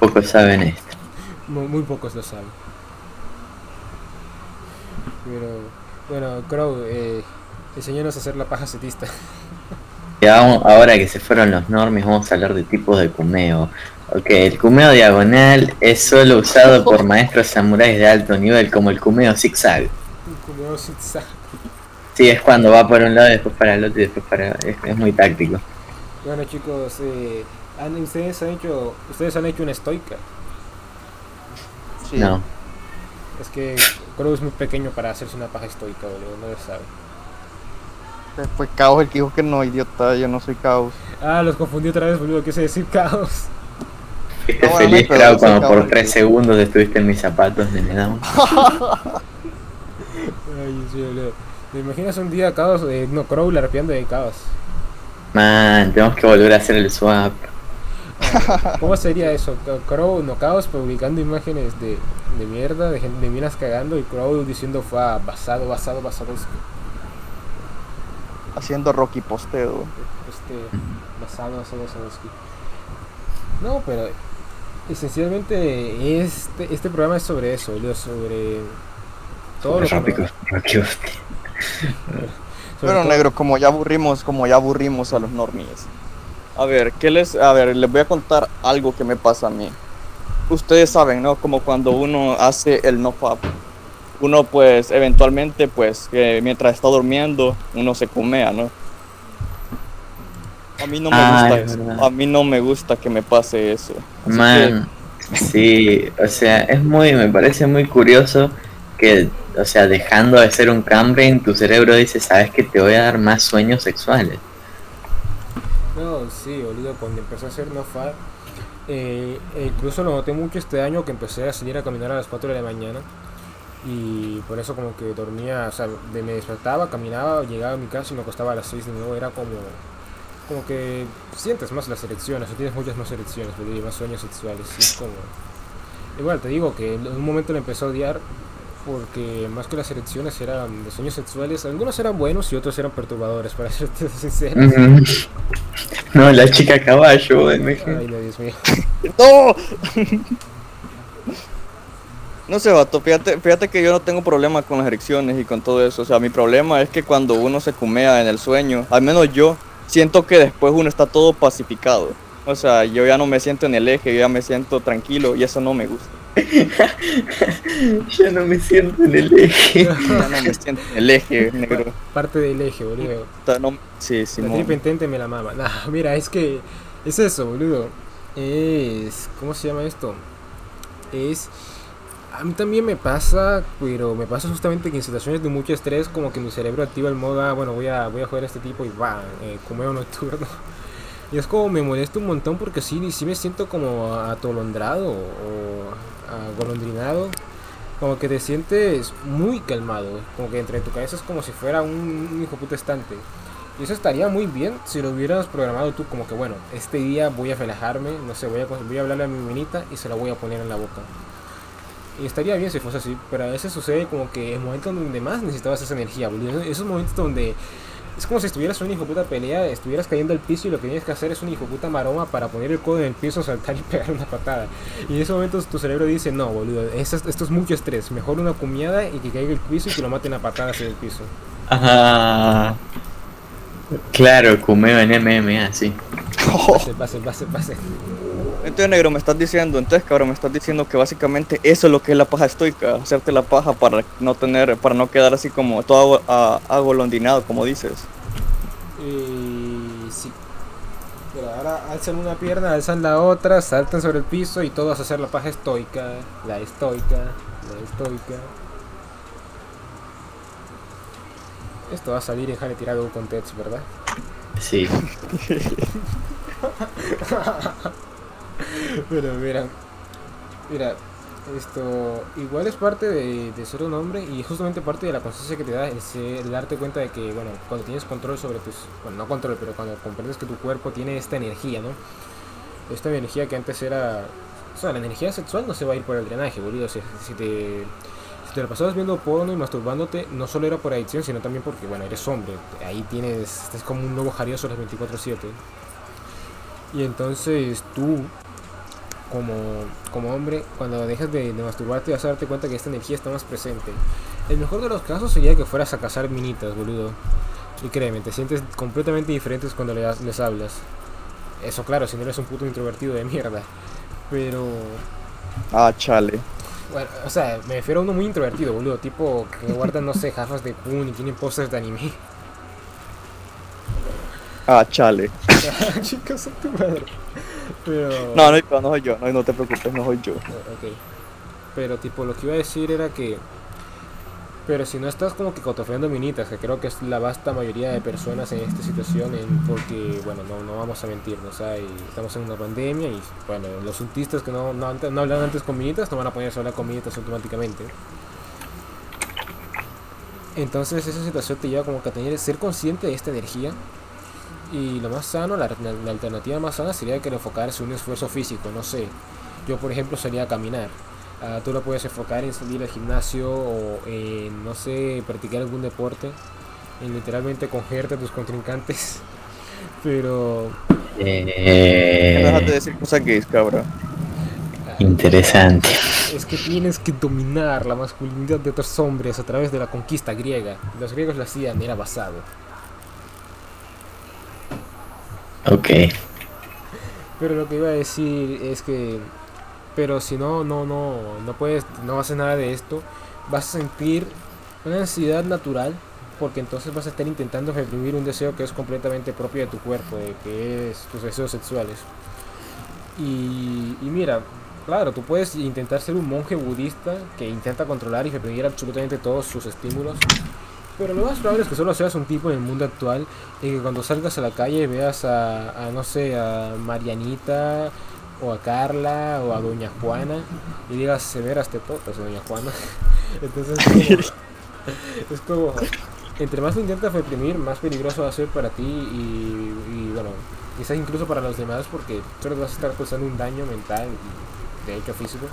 Pocos saben esto. Muy, muy pocos lo saben. Pero, bueno, Crow, eh, enséñanos a hacer la paja setista. Ahora que se fueron los normies, vamos a hablar de tipos de kumeo. Ok, el kumeo diagonal es solo usado por maestros samuráis de alto nivel, como el kumeo zigzag. Como zigzag. Sí, es cuando va por un lado, después para el otro y después para. Es, es muy táctico. Bueno chicos, eh, han- ustedes han hecho, ustedes han hecho una estoica. Sí. No. Es que Crow es muy pequeño para hacerse una paja estoica, boludo, no lo sabe. Fue Caos el que dijo que no, idiota, yo no soy Caos. Ah, los confundí otra vez, boludo, quise decir caos. Fuiste No, bueno, feliz, se cuando por el 3 tiempo. segundos estuviste en mis zapatos de Nedam. Ay, sí, boludo. ¿Te imaginas un día caos, eh, no, Crow larpeando de caos? Man, tenemos que volver a hacer el swap. ¿Cómo sería eso? Crow, no caos, publicando imágenes de, de mierda, de, de minas cagando y Crow diciendo fue ah, basado, basado, basado, Haciendo Rocky posteo. este, basado, basado, basado. No, pero esencialmente este, este programa es sobre eso, boludo, sobre todo lo que Todo- negro, como ya aburrimos, como ya aburrimos a los normies. A ver, ¿qué les, a ver, les voy a contar algo que me pasa a mí. Ustedes saben, ¿no? Como cuando uno hace el no fap. Uno pues eventualmente pues que mientras está durmiendo uno se comea, ¿no? A mí no me Ah, gusta es eso. verdad. A mí no me gusta que me pase eso. Así Man, sí, o sea, es muy, me parece muy curioso que, o sea, dejando de ser un cambrain, tu cerebro dice, sabes que te voy a dar más sueños sexuales. No, sí, boludo, cuando empecé a hacer no fap, eh, incluso lo noté mucho este año que empecé a salir a caminar a las 4 de la mañana. Y por eso como que dormía, o sea, de- me despertaba, caminaba, llegaba a mi casa y me acostaba a las 6 de nuevo. Era como, como que sientes más las erecciones, o tienes muchas más erecciones, boludo, y más sueños sexuales. Y es como... Igual te digo que en un momento lo empezó a odiar porque más que las erecciones eran de sueños sexuales, algunos eran buenos y otros eran perturbadores, para serte sincero. Ujú. No, la chica caballo, eh, me- Ay, no, Dios mío. ¡No! No sé, vato, fíjate, fíjate que yo no tengo problema con las erecciones y con todo eso. O sea, mi problema es que cuando uno se cumea en el sueño, al menos yo, siento que después uno está todo pacificado. O sea, yo ya no me siento en el eje, yo ya me siento tranquilo y eso no me gusta. Ya no me siento en el eje. Ya no me siento en el eje, negro. Parte del eje, boludo. No- sí, sí, La tripa intente me la mama. Nah, mira, es que es eso, boludo. Es. ¿Cómo se llama esto? Es. A mí también me pasa, pero me pasa justamente que en situaciones de mucho estrés, como que mi cerebro activa el modo, ah, bueno, voy a, voy a joder a este tipo y va, eh, comeo nocturno. Y es como me molesta un montón porque sí, sí me siento como atolondrado o agolondrinado. Como que te sientes muy calmado, como que entre tu cabeza es como si fuera un, hijo puta estante. Y eso estaría muy bien si lo hubieras programado tú, como que bueno, este día voy a relajarme, no sé, voy a, voy a hablarle a mi minita y se la voy a poner en la boca. Y estaría bien si fuese así, pero a veces sucede como que en momentos donde más necesitabas esa energía, boludo. Esos momentos donde es como si estuvieras en una hijo puta pelea, estuvieras cayendo al piso y lo que tienes que hacer es una hijo puta maroma para poner el codo en el piso, saltar y pegar una patada. Y en esos momentos tu cerebro dice, no, boludo, esto, es- esto es mucho estrés, mejor una cumiada y que caiga el piso y que lo maten a patadas en el piso. Ajá. Claro, Kumeo en MMA, sí. Pase, pase, pase, pase. Entonces, negro, me estás diciendo, entonces, cabrón, me estás diciendo que básicamente eso es lo que es la paja estoica, hacerte la paja para no tener, para no quedar así como todo agolondinado, como dices. Y sí. Pero ahora alzan una pierna, alzan la otra, saltan sobre el piso y todos a hacer la paja estoica, la estoica, la estoica. Esto va a salir en Jale tirado con Tets, ¿verdad? Sí. Pero mira, mira, esto igual es parte de, ser un hombre y justamente parte de la conciencia que te da el, ser- el darte cuenta de que, bueno, cuando tienes control sobre tus, bueno, no control, pero cuando comprendes que tu cuerpo tiene esta energía, ¿no? Esta energía que antes era, o sea, la energía sexual no se va a ir por el drenaje, boludo. Si, te, si te la pasabas viendo porno y masturbándote, no solo era por adicción, sino también porque, bueno, eres hombre. Ahí tienes, estás como un nuevo jarioso las 24/7. Y entonces tú, como, como hombre, cuando dejas de, de masturbarte vas a darte cuenta que esta energía está más presente. El mejor de los casos sería que fueras a cazar minitas, boludo. Y créeme, te sientes completamente diferentes cuando le das- les hablas. Eso claro, si no eres un puto introvertido de mierda. Pero... Ah, chale. Bueno, o sea, me refiero a uno muy introvertido, boludo. Tipo que guardan, no sé, gafas de Kun y tienen pósters de anime. Ah, chale. Chicos, a tu madre. Pero... No, no, no soy yo, no, no te preocupes, no soy yo. Ok. Pero tipo lo que iba a decir era que pero si no estás como que cotofeando minitas, que creo que es la vasta mayoría de personas en esta situación, en- porque bueno, no, no vamos a mentirnos, hay, estamos en una pandemia y bueno, los autistas que no, no, antes- no hablan antes con minitas no van a ponerse a hablar con minitas automáticamente. Entonces esa situación te lleva como que a tener ser consciente de esta energía y lo más sano, la, la- alternativa más sana sería que lo enfocaras en un esfuerzo físico, no sé. Yo por ejemplo salía a caminar. Ah, tú lo puedes enfocar en salir al gimnasio o en, no sé, practicar algún deporte. En literalmente cogerte a tus contrincantes. Pero No dejas de Eh, decir cosas gays, cabrón. interesante. es que tienes que dominar la masculinidad de otros hombres a través de la conquista griega. Los griegos lo hacían, era basado. Ok. Pero lo que iba a decir es que, pero si no, no, no, no puedes, no haces nada de esto, vas a sentir una ansiedad natural, porque entonces vas a estar intentando reprimir un deseo que es completamente propio de tu cuerpo, de que es tus deseos sexuales. Y, y mira, claro, tú puedes intentar ser un monje budista que intenta controlar y reprimir absolutamente todos sus estímulos. Pero lo más probable es que solo seas un tipo en el mundo actual y que cuando salgas a la calle veas a, a, no sé, a Marianita o a Carla o a Doña Juana y digas severas tetotas Doña Juana. Entonces es como, es como, entre más lo intentas reprimir, más peligroso va a ser para ti y, y, bueno, quizás incluso para los demás porque solo te vas a estar causando un daño mental y de hecho físico.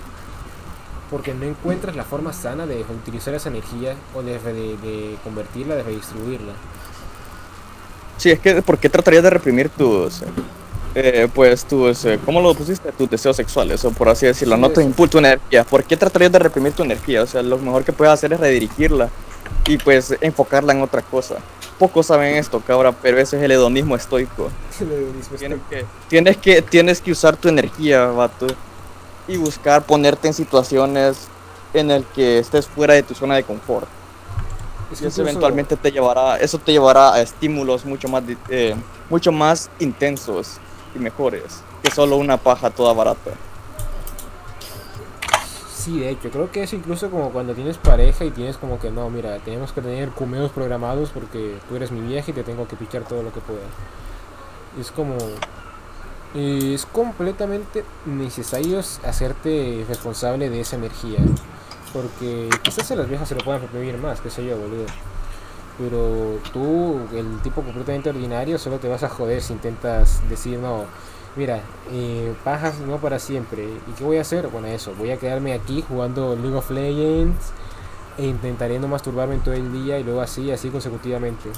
Porque no encuentras la forma sana de utilizar esa energía o de, de, de convertirla, de redistribuirla. Sí, es que ¿por qué tratarías de reprimir tus, eh, pues tus, eh, ¿cómo lo pusiste? Tus deseos sexuales, o por así decirlo, Sí, no tu impulso, tu energía. ¿Por qué tratarías de reprimir tu energía? O sea, lo mejor que puedes hacer es redirigirla y pues enfocarla en otra cosa. Pocos saben esto, cabra, pero ese es el hedonismo estoico. Tienes que, tienes que, tienes que usar tu energía, vato, y buscar ponerte en situaciones en el que estés fuera de tu zona de confort. Es Y eso eventualmente te llevará, eso te llevará a estímulos mucho más, eh, mucho más intensos y mejores que solo una paja toda barata. Sí, de hecho, creo que es incluso como cuando tienes pareja y tienes como que no, mira, tenemos que tener cumeos programados porque tú eres mi vieja y te tengo que pichar todo lo que pueda. Es como. Eh, es completamente necesario hacerte responsable de esa energía. Porque quizás a las viejas se lo puedan reprimir más, qué sé yo, boludo. Pero tú, el tipo completamente ordinario, solo te vas a joder si intentas decir, no, mira, eh, pajas no para siempre. ¿Y qué voy a hacer? Bueno, eso, voy a quedarme aquí jugando League of Legends e intentaré no masturbarme todo el día y luego así, así consecutivamente.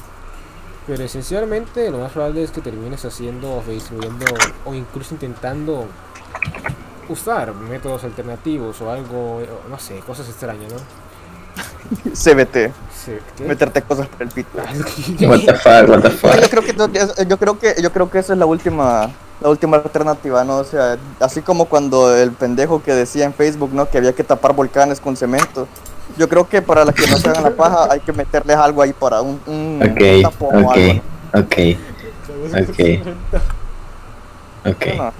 Pero esencialmente lo más probable es que termines haciendo o redistribuyendo o incluso intentando usar métodos alternativos o algo, no sé, cosas extrañas, ¿no? CBT, ¿qué? meterte cosas por el pito. What the fuck, what the Yo creo que yo creo que yo creo que esa es la última la última alternativa, ¿no? O sea, así como cuando el pendejo que decía en Facebook, ¿no? Que había que tapar volcanes con cemento. Yo creo que para las que no se hagan la paja hay que meterles algo ahí para un, un Ok, tapón o ok, algo, ok, Ok. ok, ¿Sí o no?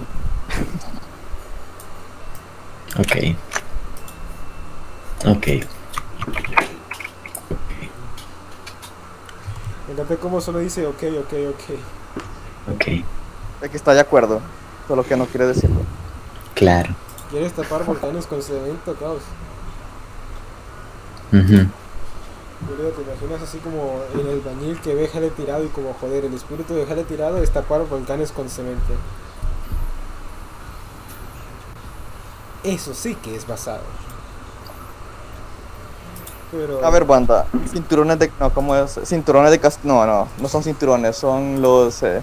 ok. Cómo solo dice ok, ok, ok. Ok, Es que está de acuerdo, solo que no quiere decirlo. claro. ¿Quieres tapar volcanes con cemento, caos? Ujú. Boludo, te imaginas así como el albañil que ve jale tirado y como joder, el espíritu de jale tirado es tapar volcanes con cemento. Eso sí que es basado. Pero. A ver, banda, cinturones de no, ¿cómo es? Cinturones de cast no, no, no son cinturones, son los eh,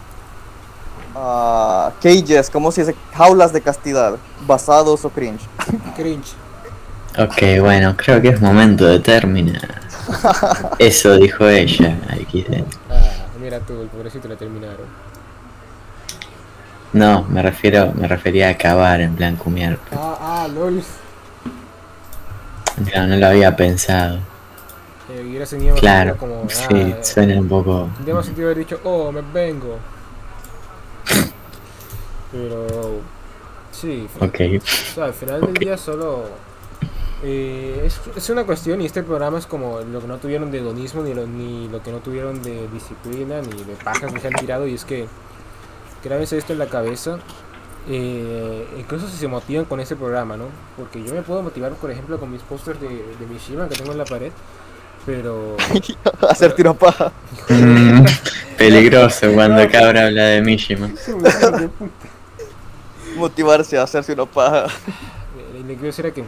ah, cages, ¿cómo se dice? Jaulas de castidad, basados o cringe. Cringe. Ok, bueno, creo que es momento de terminar. Eso dijo ella. XD. Ah, mira tú, el pobrecito le terminaron. No, me refiero, me refería a acabar en plan cumiar. Ah, ah, lol. No, no lo había pensado. Eh, tenido Claro, como. sí, ah, suena un poco. Más sentido haber dicho, oh, me vengo. Pero. Sí, Ok, O sea, al final del día solo eh, es, es una cuestión y este programa es como lo que no tuvieron de hedonismo ni lo, ni lo que no tuvieron de disciplina ni de pajas ni se han tirado y es que grábense esto en la cabeza eh, incluso si se motivan con ese programa, ¿no? Porque yo me puedo motivar, por ejemplo, con mis pósters de, de Mishima que tengo en la pared, pero... Hacer tiro paja. Mm, peligroso cuando cabra habla de Mishima. Motivarse a hacerse una paja. Eh, Le quiero decir a que,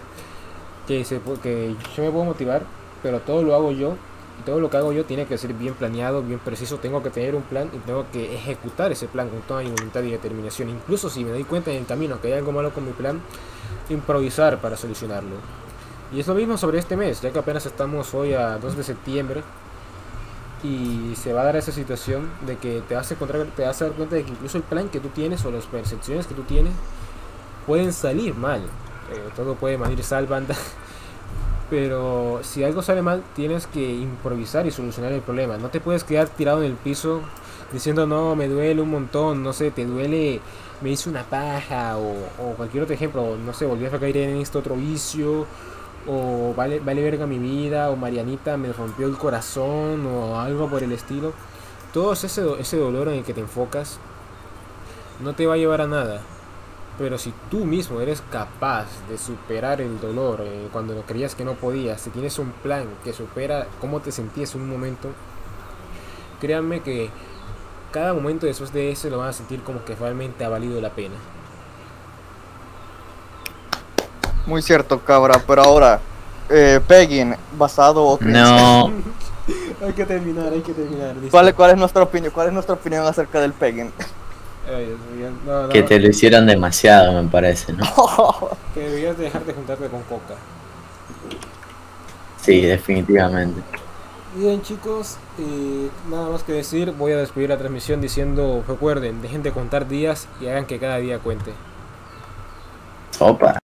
que, se que yo me puedo motivar, pero todo lo hago yo. Y todo lo que hago yo tiene que ser bien planeado, bien preciso. Tengo que tener un plan y tengo que ejecutar ese plan con toda mi voluntad y determinación. Incluso si me doy cuenta en el camino que hay algo malo con mi plan, improvisar para solucionarlo. Y es lo mismo sobre este mes, ya que apenas estamos hoy a 2 de septiembre. Y se va a dar esa situación de que te vas a encontrar, te vas a dar cuenta de que incluso el plan que tú tienes o las percepciones que tú tienes pueden salir mal. Eh, todo puede mal ir sal. Pero si algo sale mal, tienes que improvisar y solucionar el problema. No te puedes quedar tirado en el piso diciendo, no, me duele un montón, no sé, te duele, me hice una paja, o, cualquier otro ejemplo, no sé, volví a caer en este otro vicio, o vale, vale verga mi vida, o Marianita me rompió el corazón, o algo por el estilo. Todo ese, ese dolor en el que te enfocas no te va a llevar a nada. Pero si tú mismo eres capaz de superar el dolor eh, cuando lo creías que no podías, si tienes un plan que supera cómo te sentías en un momento, créanme que cada momento después de eso lo van a sentir como que realmente ha valido la pena. Muy cierto, cabra, pero ahora, eh, Pegging, basado o No, hay que terminar, hay que terminar. ¿Cuál, ¿Cuál es nuestra opinión? ¿Cuál es nuestra opinión acerca del pegging? Que te lo hicieron demasiado, me parece, ¿no? que deberías dejar de juntarte con Coca. Sí, definitivamente. Bien chicos, eh, nada más que decir, voy a despedir la transmisión diciendo, recuerden, dejen de contar días y hagan que cada día cuente. Opa.